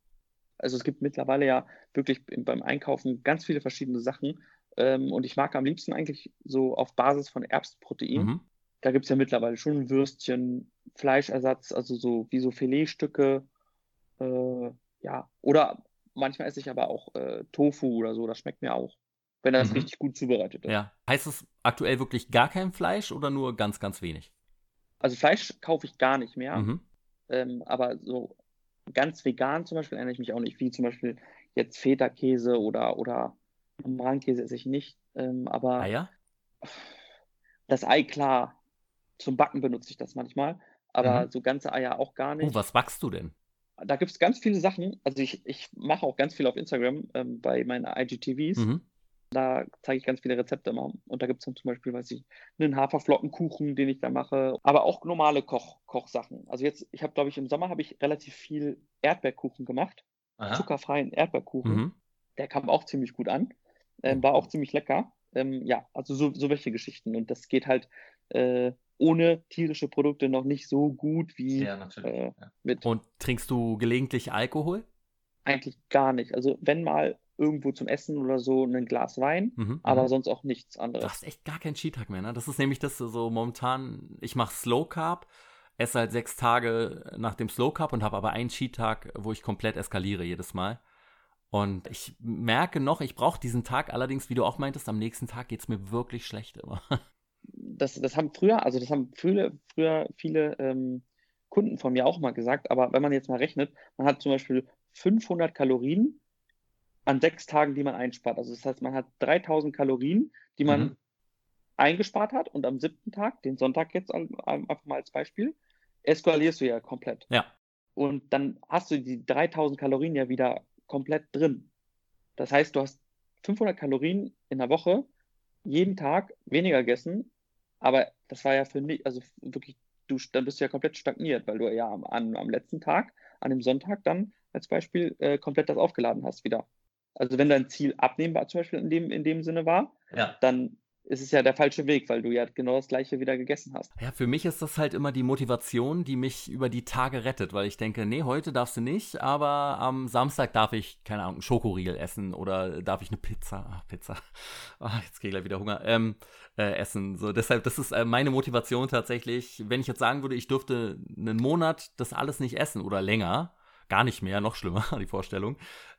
Also es gibt mittlerweile ja wirklich beim Einkaufen ganz viele verschiedene Sachen. Ähm, und ich mag am liebsten eigentlich so auf Basis von Erbsenprotein. Mhm. Da gibt es ja mittlerweile schon Würstchen, Fleischersatz, also so wie so Filetstücke. Äh, ja, oder manchmal esse ich aber auch äh, Tofu oder so, das schmeckt mir auch, wenn das mhm. richtig gut zubereitet ist. Ja. Heißt es aktuell wirklich gar kein Fleisch oder nur ganz, ganz wenig? Also Fleisch kaufe ich gar nicht mehr. Mhm. Ähm, aber so ganz vegan zum Beispiel erinnere ich mich auch nicht, wie zum Beispiel jetzt Feta-Käse oder, oder normalen Käse esse ich nicht. Ähm, aber Eier? das Ei, klar, zum Backen benutze ich das manchmal, aber mhm. so ganze Eier auch gar nicht. Oh, was backst du denn? Da gibt es ganz viele Sachen. Also ich, ich mache auch ganz viel auf Instagram ähm, bei meinen IGTVs. Mhm. Da zeige ich ganz viele Rezepte immer. Und da gibt es dann zum Beispiel, weiß ich, einen Haferflockenkuchen, den ich da mache, aber auch normale Koch Kochsachen. Also jetzt, ich habe, glaube ich, im Sommer habe ich relativ viel Erdbeerkuchen gemacht. Aha. Zuckerfreien Erdbeerkuchen. Mhm. Der kam auch ziemlich gut an. Ähm, war auch ziemlich lecker. Ähm, ja, also so, so welche Geschichten. Und das geht halt äh, ohne tierische Produkte noch nicht so gut wie ja, äh, mit. Und trinkst du gelegentlich Alkohol? Eigentlich gar nicht. Also wenn mal irgendwo zum Essen oder so ein Glas Wein, mhm, aber mhm. sonst auch nichts anderes. Du hast echt gar keinen Skitag mehr, ne? Das ist nämlich das so momentan, ich mache Slow Carb, esse halt sechs Tage nach dem Slow Carb und habe aber einen Skitag, wo ich komplett eskaliere jedes Mal. Und ich merke noch, ich brauche diesen Tag allerdings, wie du auch meintest, am nächsten Tag geht es mir wirklich schlecht immer. Das, das haben früher, also das haben früher, früher viele ähm, Kunden von mir auch mal gesagt, aber wenn man jetzt mal rechnet, man hat zum Beispiel 500 Kalorien an sechs Tagen, die man einspart. Also das heißt, man hat 3000 Kalorien, die man mhm. eingespart hat und am siebten Tag, den Sonntag jetzt einfach mal als Beispiel, eskalierst du ja komplett. Ja. Und dann hast du die 3000 Kalorien ja wieder komplett drin. Das heißt, du hast 500 Kalorien in der Woche, jeden Tag weniger gegessen, aber das war ja für mich, also wirklich, du, dann bist du ja komplett stagniert, weil du ja am, am letzten Tag, an dem Sonntag dann als Beispiel, äh, komplett das aufgeladen hast wieder. Also wenn dein Ziel abnehmbar zum Beispiel in dem, in dem Sinne war, ja. dann ist es ja der falsche Weg, weil du ja genau das gleiche wieder gegessen hast. Ja, für mich ist das halt immer die Motivation, die mich über die Tage rettet, weil ich denke, nee, heute darfst du nicht, aber am Samstag darf ich, keine Ahnung, einen Schokoriegel essen oder darf ich eine Pizza, ach, Pizza, ach, jetzt kriege ich gleich wieder Hunger, ähm, äh, essen. So, deshalb, das ist äh, meine Motivation tatsächlich. Wenn ich jetzt sagen würde, ich dürfte einen Monat das alles nicht essen oder länger, gar nicht mehr, noch schlimmer, die Vorstellung,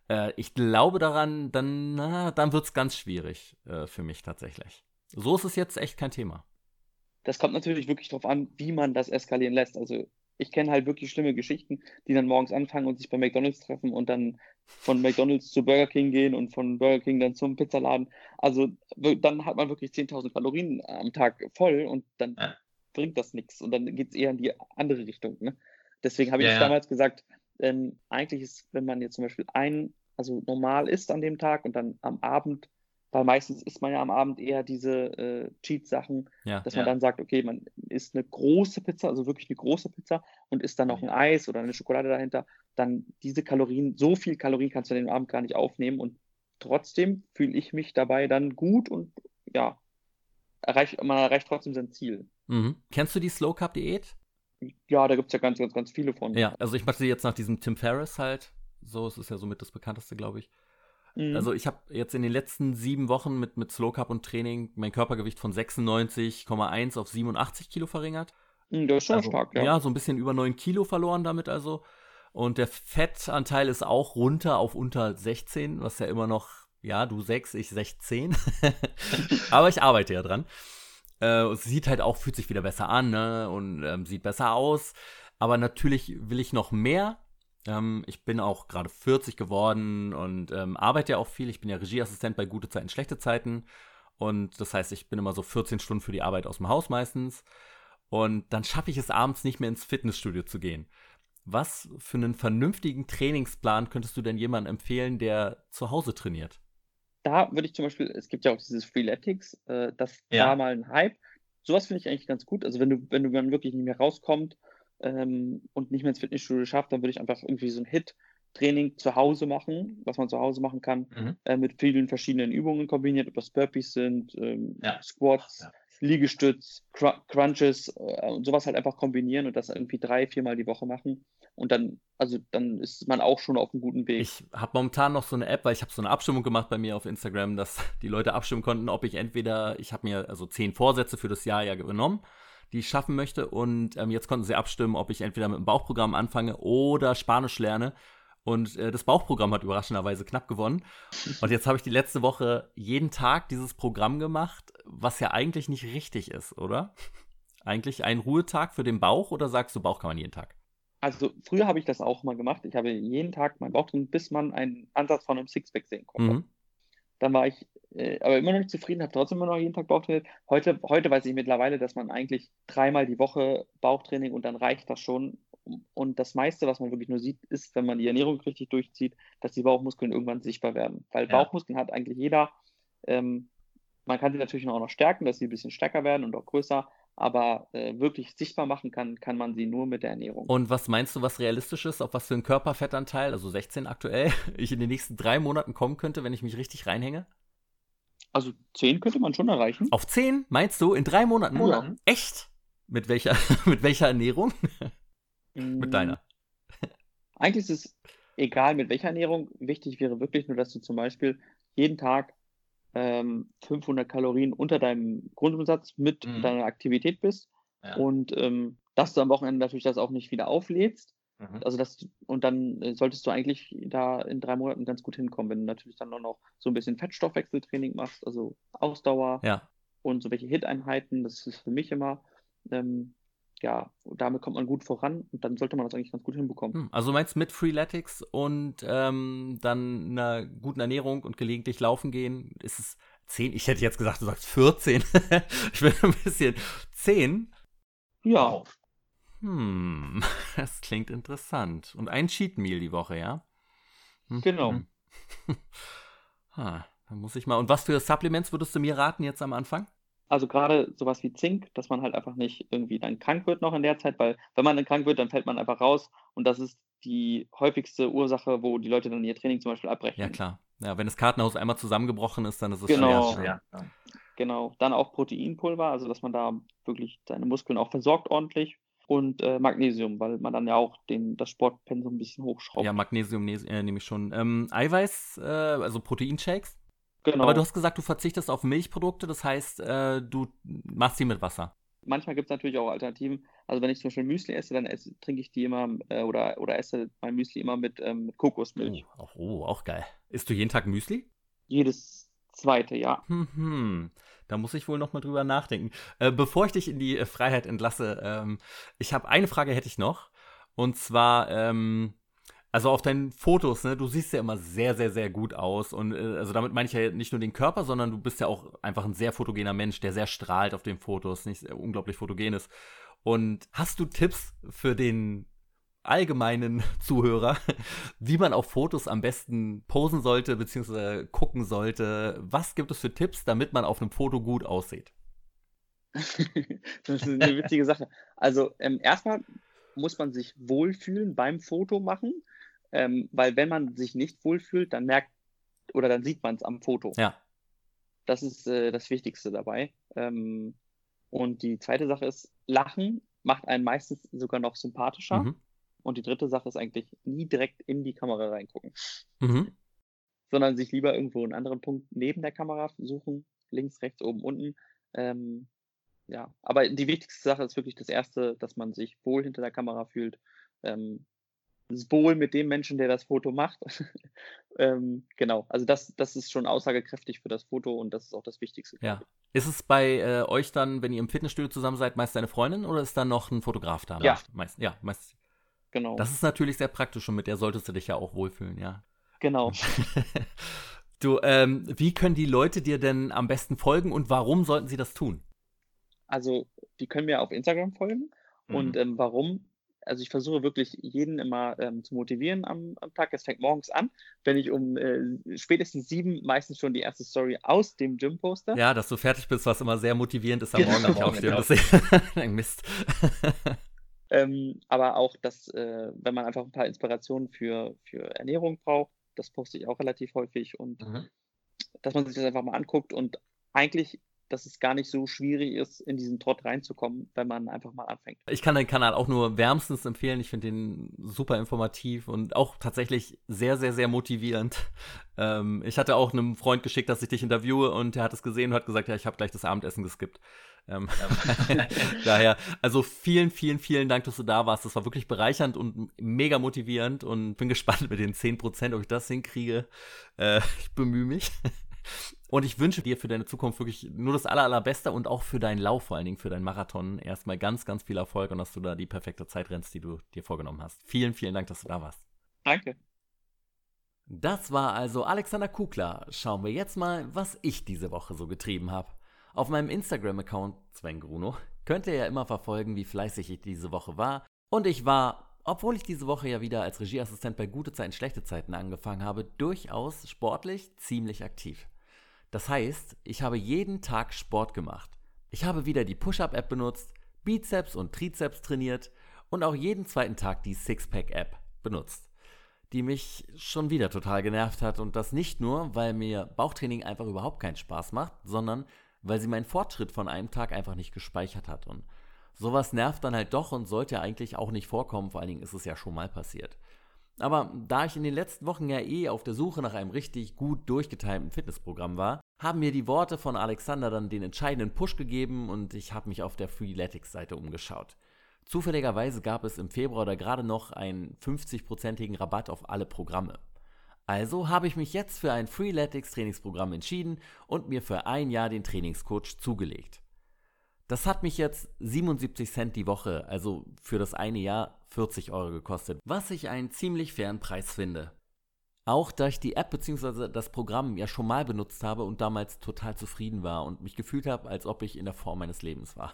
äh, ich glaube daran, dann, dann wird es ganz schwierig äh, für mich tatsächlich. So ist es jetzt echt kein Thema. Das kommt natürlich wirklich darauf an, wie man das eskalieren lässt. Also ich kenne halt wirklich schlimme Geschichten, die dann morgens anfangen und sich bei McDonalds treffen und dann von McDonalds zu Burger King gehen und von Burger King dann zum Pizzaladen. Also dann hat man wirklich 10.000 Kalorien am Tag voll und dann ja. bringt das nichts und dann geht es eher in die andere Richtung. Ne? Deswegen habe ich ja, damals gesagt, ähm, eigentlich ist, wenn man jetzt zum Beispiel ein, also normal isst an dem Tag und dann am Abend, weil meistens isst man ja am Abend eher diese äh, Cheat-Sachen, ja, dass man dann sagt, okay, man isst eine große Pizza, also wirklich eine große Pizza und isst dann noch ein Eis oder eine Schokolade dahinter, dann diese Kalorien, so viel Kalorien kannst du an dem Abend gar nicht aufnehmen und trotzdem fühle ich mich dabei dann gut und ja, erreicht, man erreicht trotzdem sein Ziel. Mhm. Kennst du die Slow Cup Diät? Ja, da gibt es ja ganz, ganz, ganz viele von. Ja, also ich mache sie jetzt nach diesem Tim Ferriss halt. So, es ist ja somit das bekannteste, glaube ich. Mhm. Also ich habe jetzt in den letzten sieben Wochen mit, mit Slow Cup und Training mein Körpergewicht von 96,1 auf 87 Kilo verringert. Mhm, das ist schon also, stark, ja. Ja, so ein bisschen über 9 Kilo verloren damit also. Und der Fettanteil ist auch runter auf unter 16, was ja immer noch, ja, du 6, ich 16. Aber ich arbeite ja dran. Äh, sieht halt auch, fühlt sich wieder besser an, ne? Und ähm, sieht besser aus. Aber natürlich will ich noch mehr. Ähm, ich bin auch gerade 40 geworden und ähm, arbeite ja auch viel. Ich bin ja Regieassistent bei gute Zeiten, schlechte Zeiten. Und das heißt, ich bin immer so 14 Stunden für die Arbeit aus dem Haus meistens. Und dann schaffe ich es abends nicht mehr ins Fitnessstudio zu gehen. Was für einen vernünftigen Trainingsplan könntest du denn jemandem empfehlen, der zu Hause trainiert? Da würde ich zum Beispiel, es gibt ja auch dieses Freeletics, äh, das ja. war mal ein Hype. Sowas finde ich eigentlich ganz gut. Also wenn du, wenn du dann wirklich nicht mehr rauskommt ähm, und nicht mehr ins Fitnessstudio schafft, dann würde ich einfach irgendwie so ein Hit-Training zu Hause machen, was man zu Hause machen kann, mhm. äh, mit vielen verschiedenen Übungen kombiniert, ob das Burpees sind, ähm, ja. Squats, ja. Liegestütz, Cr Crunches äh, und sowas halt einfach kombinieren und das irgendwie drei, viermal die Woche machen. Und dann, also dann ist man auch schon auf einem guten Weg. Ich habe momentan noch so eine App, weil ich habe so eine Abstimmung gemacht bei mir auf Instagram, dass die Leute abstimmen konnten, ob ich entweder, ich habe mir also zehn Vorsätze für das Jahr ja genommen, die ich schaffen möchte. Und ähm, jetzt konnten sie abstimmen, ob ich entweder mit dem Bauchprogramm anfange oder Spanisch lerne. Und äh, das Bauchprogramm hat überraschenderweise knapp gewonnen. Und jetzt habe ich die letzte Woche jeden Tag dieses Programm gemacht, was ja eigentlich nicht richtig ist, oder? Eigentlich ein Ruhetag für den Bauch oder sagst du, Bauch kann man jeden Tag? Also früher habe ich das auch mal gemacht. Ich habe jeden Tag meinen Bauch drin, bis man einen Ansatz von einem Sixpack sehen konnte. Mhm. Dann war ich äh, aber immer noch nicht zufrieden, habe trotzdem immer noch jeden Tag Bauchtraining. Heute, heute weiß ich mittlerweile, dass man eigentlich dreimal die Woche Bauchtraining und dann reicht das schon. Und das meiste, was man wirklich nur sieht, ist, wenn man die Ernährung richtig durchzieht, dass die Bauchmuskeln irgendwann sichtbar werden. Weil ja. Bauchmuskeln hat eigentlich jeder Ähm, man kann sie natürlich auch noch stärken, dass sie ein bisschen stärker werden und auch größer, aber äh, wirklich sichtbar machen kann, kann man sie nur mit der Ernährung. Und was meinst du, was realistisch ist, auf was für einen Körperfettanteil, also 16 aktuell, ich in den nächsten drei Monaten kommen könnte, wenn ich mich richtig reinhänge? Also 10 könnte man schon erreichen. Auf 10, meinst du, in drei Monaten? Ja. Echt? Mit welcher, mit welcher Ernährung? Mit deiner. Eigentlich ist es egal, mit welcher Ernährung. Wichtig wäre wirklich nur, dass du zum Beispiel jeden Tag ähm, 500 Kalorien unter deinem Grundumsatz mit mhm. deiner Aktivität bist ja. und ähm, dass du am Wochenende natürlich das auch nicht wieder auflädst. Mhm. Also das, und dann äh, solltest du eigentlich da in drei Monaten ganz gut hinkommen, wenn du natürlich dann noch so ein bisschen Fettstoffwechseltraining machst, also Ausdauer ja. und so welche Hit-Einheiten, das ist für mich immer ähm, ja, damit kommt man gut voran und dann sollte man das eigentlich ganz gut hinbekommen. Hm, also meinst mit Freeletics und ähm, dann einer guten Ernährung und gelegentlich laufen gehen, ist es 10? Ich hätte jetzt gesagt, du sagst 14. ich bin ein bisschen 10. Ja. Hm, das klingt interessant. Und ein Cheat Meal die Woche, ja? Hm. Genau. Hm. ah, dann muss ich mal. Und was für Supplements würdest du mir raten jetzt am Anfang? Also gerade sowas wie Zink, dass man halt einfach nicht irgendwie dann krank wird noch in der Zeit, weil wenn man dann krank wird, dann fällt man einfach raus und das ist die häufigste Ursache, wo die Leute dann ihr Training zum Beispiel abbrechen. Ja, klar. Ja, wenn das Kartenhaus einmal zusammengebrochen ist, dann ist es genau. schwer. Ja. Genau. Dann auch Proteinpulver, also dass man da wirklich seine Muskeln auch versorgt ordentlich. Und äh, Magnesium, weil man dann ja auch den, das Sportpensum ein bisschen hochschraubt. Ja, Magnesium ne äh, nehme ich schon. Ähm, Eiweiß, äh, also Proteinshakes? Genau. Aber du hast gesagt, du verzichtest auf Milchprodukte, das heißt, äh, du machst sie mit Wasser. Manchmal gibt es natürlich auch Alternativen. Also wenn ich zum Beispiel Müsli esse, dann esse, trinke ich die immer äh, oder, oder esse mein Müsli immer mit, ähm, mit Kokosmilch. Oh, oh, auch geil. Isst du jeden Tag Müsli? Jedes zweite, ja. Hm, hm. Da muss ich wohl noch mal drüber nachdenken. Äh, bevor ich dich in die äh, Freiheit entlasse, ähm, ich habe eine Frage hätte ich noch. Und zwar, ähm, also auf deinen Fotos, ne, du siehst ja immer sehr, sehr, sehr gut aus. Und äh, also damit meine ich ja nicht nur den Körper, sondern du bist ja auch einfach ein sehr fotogener Mensch, der sehr strahlt auf den Fotos, nicht unglaublich fotogen ist. Und hast du Tipps für den allgemeinen Zuhörer, wie man auf Fotos am besten posen sollte, beziehungsweise gucken sollte? Was gibt es für Tipps, damit man auf einem Foto gut aussieht? das ist eine witzige Sache. Also ähm, erstmal muss man sich wohlfühlen beim Foto machen. Ähm, weil wenn man sich nicht wohlfühlt, dann merkt oder dann sieht man es am Foto. Ja. Das ist äh, das Wichtigste dabei. Ähm, und die zweite Sache ist, Lachen macht einen meistens sogar noch sympathischer. Mhm. Und die dritte Sache ist eigentlich nie direkt in die Kamera reingucken. Mhm. Sondern sich lieber irgendwo einen anderen Punkt neben der Kamera suchen. Links, rechts, oben, unten. Ähm, ja, aber die wichtigste Sache ist wirklich das erste, dass man sich wohl hinter der Kamera fühlt. Ähm, wohl mit dem Menschen, der das Foto macht. ähm, genau, also das, das ist schon aussagekräftig für das Foto und das ist auch das Wichtigste. Ja. Ist es bei äh, euch dann, wenn ihr im Fitnessstudio zusammen seid, meist deine Freundin oder ist dann noch ein Fotograf da? Ja. Meist, ja, meist. Genau. Das ist natürlich sehr praktisch und mit der solltest du dich ja auch wohlfühlen, ja. Genau. du, ähm, wie können die Leute dir denn am besten folgen und warum sollten sie das tun? Also, die können mir auf Instagram folgen. Mhm. Und ähm, warum? Also ich versuche wirklich jeden immer ähm, zu motivieren am, am, Tag. Es fängt morgens an, wenn ich um äh, spätestens sieben meistens schon die erste Story aus dem Gym poste. Ja, dass du fertig bist, was immer sehr motivierend ist am genau, Morgen, ich aufstehen. Genau. Mist. ähm, aber auch, dass, äh, wenn man einfach ein paar Inspirationen für, für Ernährung braucht, das poste ich auch relativ häufig und mhm. dass man sich das einfach mal anguckt und eigentlich dass es gar nicht so schwierig ist, in diesen Trott reinzukommen, wenn man einfach mal anfängt. Ich kann den Kanal auch nur wärmstens empfehlen. Ich finde den super informativ und auch tatsächlich sehr, sehr, sehr motivierend. Ähm, ich hatte auch einem Freund geschickt, dass ich dich interviewe und er hat es gesehen und hat gesagt, ja, ich habe gleich das Abendessen geskippt. Ähm, daher, also vielen, vielen, vielen Dank, dass du da warst. Das war wirklich bereichernd und mega motivierend und bin gespannt mit den 10%, ob ich das hinkriege. Äh, ich bemühe mich. Und ich wünsche dir für deine Zukunft wirklich nur das aller, allerbeste und auch für deinen Lauf, vor allen Dingen für deinen Marathon, erstmal ganz, ganz viel Erfolg und dass du da die perfekte Zeit rennst, die du dir vorgenommen hast. Vielen, vielen Dank, dass du da warst. Danke. Das war also Alexander Kugler. Schauen wir jetzt mal, was ich diese Woche so getrieben habe. Auf meinem Instagram-Account Sven Gruno könnt ihr ja immer verfolgen, wie fleißig ich diese Woche war. Und ich war, obwohl ich diese Woche ja wieder als Regieassistent bei Gute Zeiten, Schlechte Zeiten angefangen habe, durchaus sportlich ziemlich aktiv. Das heißt, ich habe jeden Tag Sport gemacht. Ich habe wieder die Push-Up-App benutzt, Bizeps und Trizeps trainiert und auch jeden zweiten Tag die Sixpack-App benutzt, die mich schon wieder total genervt hat und das nicht nur, weil mir Bauchtraining einfach überhaupt keinen Spaß macht, sondern weil sie meinen Fortschritt von einem Tag einfach nicht gespeichert hat und sowas nervt dann halt doch und sollte eigentlich auch nicht vorkommen, vor allen Dingen ist es ja schon mal passiert. Aber da ich in den letzten Wochen ja eh auf der Suche nach einem richtig gut durchgetimten Fitnessprogramm war, haben mir die Worte von Alexander dann den entscheidenden Push gegeben und ich habe mich auf der Freeletics-Seite umgeschaut. Zufälligerweise gab es im Februar da gerade noch einen 50-prozentigen Rabatt auf alle Programme. Also habe ich mich jetzt für ein Freeletics Trainingsprogramm entschieden und mir für ein Jahr den Trainingscoach zugelegt. Das hat mich jetzt 77 Cent die Woche, also für das eine Jahr 40 Euro gekostet, was ich einen ziemlich fairen Preis finde. Auch da ich die App bzw. das Programm ja schon mal benutzt habe und damals total zufrieden war und mich gefühlt habe, als ob ich in der Form meines Lebens war.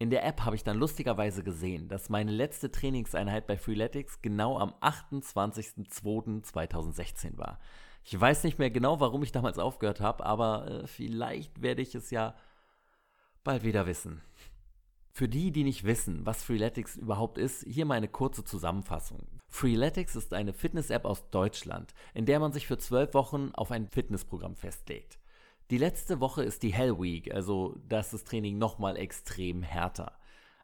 In der App habe ich dann lustigerweise gesehen, dass meine letzte Trainingseinheit bei Freeletics genau am 28.02.2016 war. Ich weiß nicht mehr genau, warum ich damals aufgehört habe, aber äh, vielleicht werde ich es ja bald wieder wissen. Für die, die nicht wissen, was Freeletics überhaupt ist, hier meine kurze Zusammenfassung. Freeletics ist eine Fitness-App aus Deutschland, in der man sich für zwölf Wochen auf ein Fitnessprogramm festlegt. Die letzte Woche ist die Hell Week, also da ist das Training nochmal extrem härter.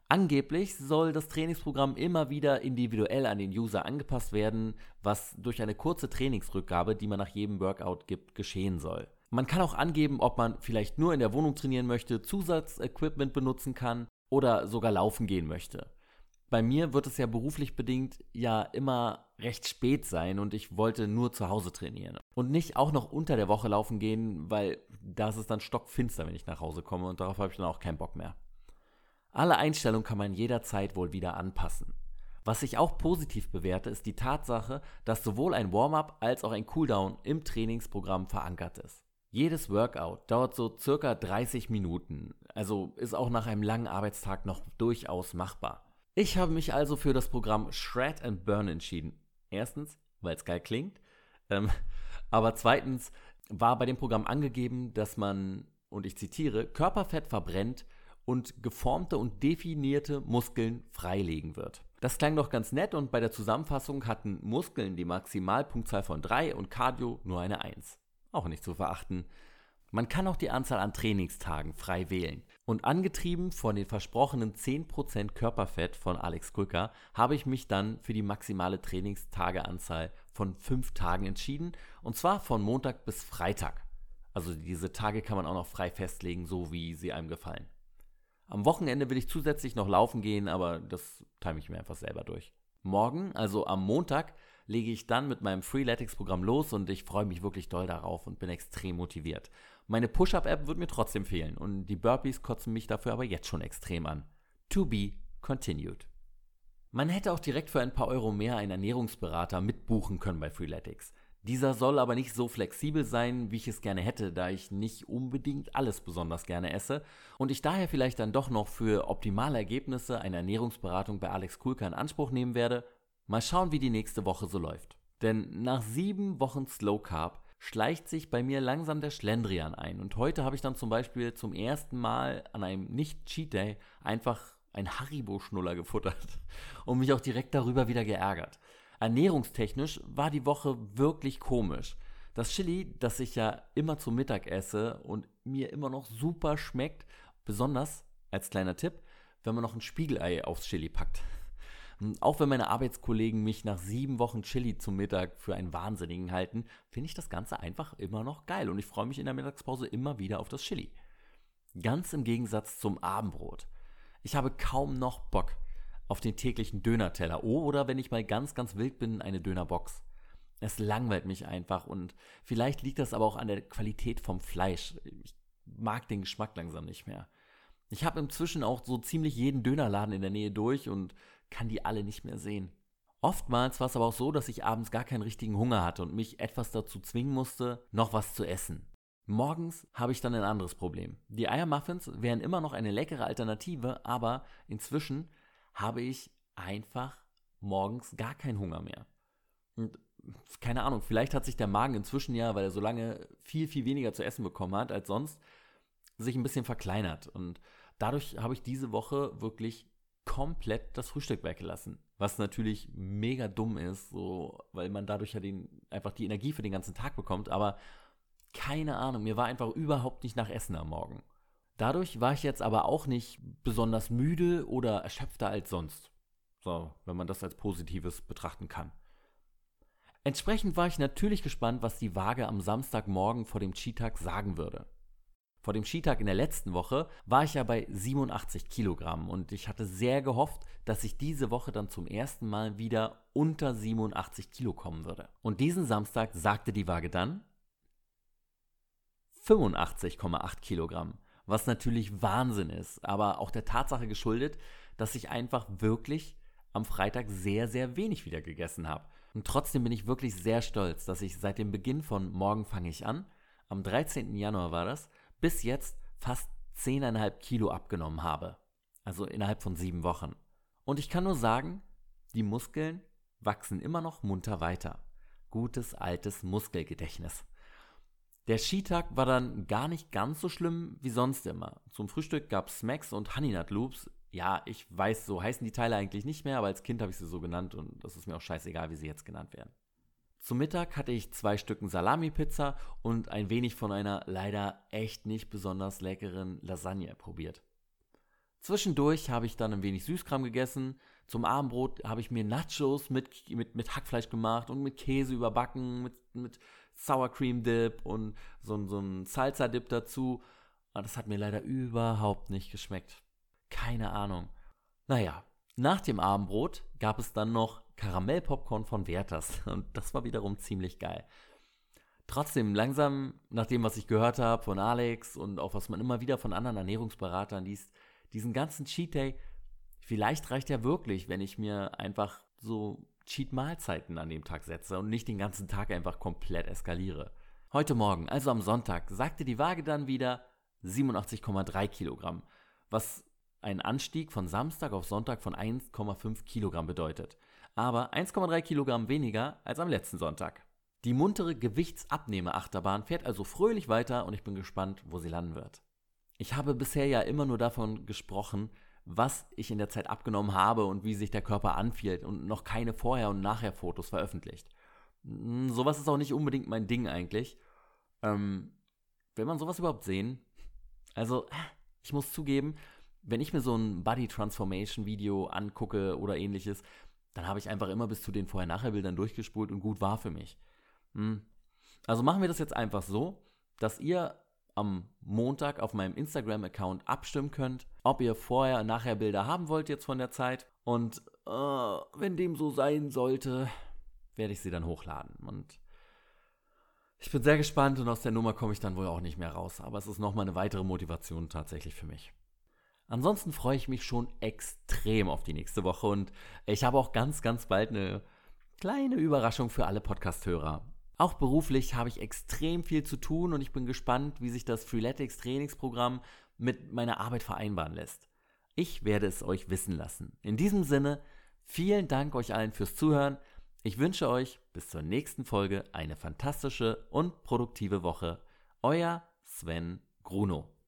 Angeblich soll das Trainingsprogramm immer wieder individuell an den User angepasst werden, was durch eine kurze Trainingsrückgabe, die man nach jedem Workout gibt, geschehen soll. Man kann auch angeben, ob man vielleicht nur in der Wohnung trainieren möchte, Zusatzequipment benutzen kann oder sogar laufen gehen möchte. Bei mir wird es ja beruflich bedingt ja immer recht spät sein und ich wollte nur zu Hause trainieren. Und nicht auch noch unter der Woche laufen gehen, weil da ist es dann stockfinster, wenn ich nach Hause komme und darauf habe ich dann auch keinen Bock mehr. Alle Einstellungen kann man jederzeit wohl wieder anpassen. Was ich auch positiv bewerte, ist die Tatsache, dass sowohl ein Warm-up als auch ein Cooldown im Trainingsprogramm verankert ist. Jedes Workout dauert so circa 30 Minuten, also ist auch nach einem langen Arbeitstag noch durchaus machbar. Ich habe mich also für das Programm Shred and Burn entschieden. Erstens, weil es geil klingt, ähm, aber zweitens war bei dem Programm angegeben, dass man, und ich zitiere, Körperfett verbrennt und geformte und definierte Muskeln freilegen wird. Das klang doch ganz nett und bei der Zusammenfassung hatten Muskeln die Maximalpunktzahl von 3 und Cardio nur eine 1 auch nicht zu verachten. Man kann auch die Anzahl an Trainingstagen frei wählen. Und angetrieben von den versprochenen 10% Körperfett von Alex Krücker habe ich mich dann für die maximale Trainingstageanzahl von 5 Tagen entschieden. Und zwar von Montag bis Freitag. Also diese Tage kann man auch noch frei festlegen, so wie sie einem gefallen. Am Wochenende will ich zusätzlich noch laufen gehen, aber das time ich mir einfach selber durch. Morgen, also am Montag, lege ich dann mit meinem Freeletics-Programm los und ich freue mich wirklich doll darauf und bin extrem motiviert. Meine Push-Up-App wird mir trotzdem fehlen und die Burpees kotzen mich dafür aber jetzt schon extrem an. To be continued. Man hätte auch direkt für ein paar Euro mehr einen Ernährungsberater mitbuchen können bei Freeletics. Dieser soll aber nicht so flexibel sein, wie ich es gerne hätte, da ich nicht unbedingt alles besonders gerne esse und ich daher vielleicht dann doch noch für optimale Ergebnisse eine Ernährungsberatung bei Alex Kulka in Anspruch nehmen werde, Mal schauen, wie die nächste Woche so läuft. Denn nach sieben Wochen Slow Carb schleicht sich bei mir langsam der Schlendrian ein. Und heute habe ich dann zum Beispiel zum ersten Mal an einem Nicht-Cheat Day einfach ein Haribo-Schnuller gefuttert und mich auch direkt darüber wieder geärgert. Ernährungstechnisch war die Woche wirklich komisch. Das Chili, das ich ja immer zum Mittag esse und mir immer noch super schmeckt, besonders als kleiner Tipp, wenn man noch ein Spiegelei aufs Chili packt. Auch wenn meine Arbeitskollegen mich nach sieben Wochen Chili zum Mittag für einen Wahnsinnigen halten, finde ich das Ganze einfach immer noch geil und ich freue mich in der Mittagspause immer wieder auf das Chili. Ganz im Gegensatz zum Abendbrot. Ich habe kaum noch Bock auf den täglichen Dönerteller oder wenn ich mal ganz, ganz wild bin, eine Dönerbox. Es langweilt mich einfach und vielleicht liegt das aber auch an der Qualität vom Fleisch. Ich mag den Geschmack langsam nicht mehr. Ich habe inzwischen auch so ziemlich jeden Dönerladen in der Nähe durch und kann die alle nicht mehr sehen. Oftmals war es aber auch so, dass ich abends gar keinen richtigen Hunger hatte und mich etwas dazu zwingen musste, noch was zu essen. Morgens habe ich dann ein anderes Problem. Die Eiermuffins wären immer noch eine leckere Alternative, aber inzwischen habe ich einfach morgens gar keinen Hunger mehr. Und keine Ahnung, vielleicht hat sich der Magen inzwischen ja, weil er so lange viel, viel weniger zu essen bekommen hat als sonst, sich ein bisschen verkleinert. Und dadurch habe ich diese Woche wirklich komplett das Frühstück weggelassen. Was natürlich mega dumm ist, so, weil man dadurch ja den, einfach die Energie für den ganzen Tag bekommt. Aber keine Ahnung, mir war einfach überhaupt nicht nach Essen am Morgen. Dadurch war ich jetzt aber auch nicht besonders müde oder erschöpfter als sonst. So, wenn man das als Positives betrachten kann. Entsprechend war ich natürlich gespannt, was die Waage am Samstagmorgen vor dem Skitag sagen würde. Vor dem Skitag in der letzten Woche war ich ja bei 87 Kilogramm und ich hatte sehr gehofft, dass ich diese Woche dann zum ersten Mal wieder unter 87 Kilo kommen würde. Und diesen Samstag sagte die Waage dann 85,8 Kilogramm, was natürlich Wahnsinn ist, aber auch der Tatsache geschuldet, dass ich einfach wirklich am Freitag sehr, sehr wenig wieder gegessen habe. Und trotzdem bin ich wirklich sehr stolz, dass ich seit dem Beginn von Morgen fange ich an, am 13. Januar war das, bis jetzt fast 10,5 Kilo abgenommen habe. Also innerhalb von sieben Wochen. Und ich kann nur sagen, die Muskeln wachsen immer noch munter weiter. Gutes altes Muskelgedächtnis. Der Skitag war dann gar nicht ganz so schlimm wie sonst immer. Zum Frühstück gab es Smacks und Honey Nut Loops. Ja, ich weiß, so heißen die Teile eigentlich nicht mehr, aber als Kind habe ich sie so genannt und das ist mir auch scheißegal, wie sie jetzt genannt werden. Zum Mittag hatte ich zwei Stücken Salami-Pizza und ein wenig von einer leider echt nicht besonders leckeren Lasagne probiert. Zwischendurch habe ich dann ein wenig Süßkram gegessen. Zum Abendbrot habe ich mir Nachos mit, mit, mit Hackfleisch gemacht und mit Käse überbacken, mit, mit Sour Cream Dip und so, so ein Salsa Dip dazu. Und das hat mir leider überhaupt nicht geschmeckt. Keine Ahnung. Naja, nach dem Abendbrot gab es dann noch Karamellpopcorn von Werthers und das war wiederum ziemlich geil. Trotzdem, langsam, nach dem, was ich gehört habe von Alex und auch was man immer wieder von anderen Ernährungsberatern liest, diesen ganzen Cheat Day, vielleicht reicht ja wirklich, wenn ich mir einfach so Cheat-Mahlzeiten an dem Tag setze und nicht den ganzen Tag einfach komplett eskaliere. Heute Morgen, also am Sonntag, sagte die Waage dann wieder 87,3 Kilogramm, was ein Anstieg von Samstag auf Sonntag von 1,5 Kilogramm bedeutet, aber 1,3 Kilogramm weniger als am letzten Sonntag. Die muntere Gewichtsabnehmer-Achterbahn fährt also fröhlich weiter und ich bin gespannt, wo sie landen wird. Ich habe bisher ja immer nur davon gesprochen, was ich in der Zeit abgenommen habe und wie sich der Körper anfühlt und noch keine Vorher- und Nachher-Fotos veröffentlicht. Hm, sowas ist auch nicht unbedingt mein Ding eigentlich. Ähm, will man sowas überhaupt sehen? Also, ich muss zugeben, wenn ich mir so ein Body Transformation Video angucke oder ähnliches, dann habe ich einfach immer bis zu den Vorher-Nachher-Bildern durchgespult und gut war für mich. Hm. Also machen wir das jetzt einfach so, dass ihr am Montag auf meinem Instagram-Account abstimmen könnt, ob ihr Vorher-Nachher-Bilder haben wollt jetzt von der Zeit. Und äh, wenn dem so sein sollte, werde ich sie dann hochladen. Und ich bin sehr gespannt und aus der Nummer komme ich dann wohl auch nicht mehr raus. Aber es ist nochmal eine weitere Motivation tatsächlich für mich. Ansonsten freue ich mich schon extrem auf die nächste Woche und ich habe auch ganz, ganz bald eine kleine Überraschung für alle Podcast-Hörer. Auch beruflich habe ich extrem viel zu tun und ich bin gespannt, wie sich das Freeletics Trainingsprogramm mit meiner Arbeit vereinbaren lässt. Ich werde es euch wissen lassen. In diesem Sinne, vielen Dank euch allen fürs Zuhören. Ich wünsche euch bis zur nächsten Folge eine fantastische und produktive Woche. Euer Sven Gruno.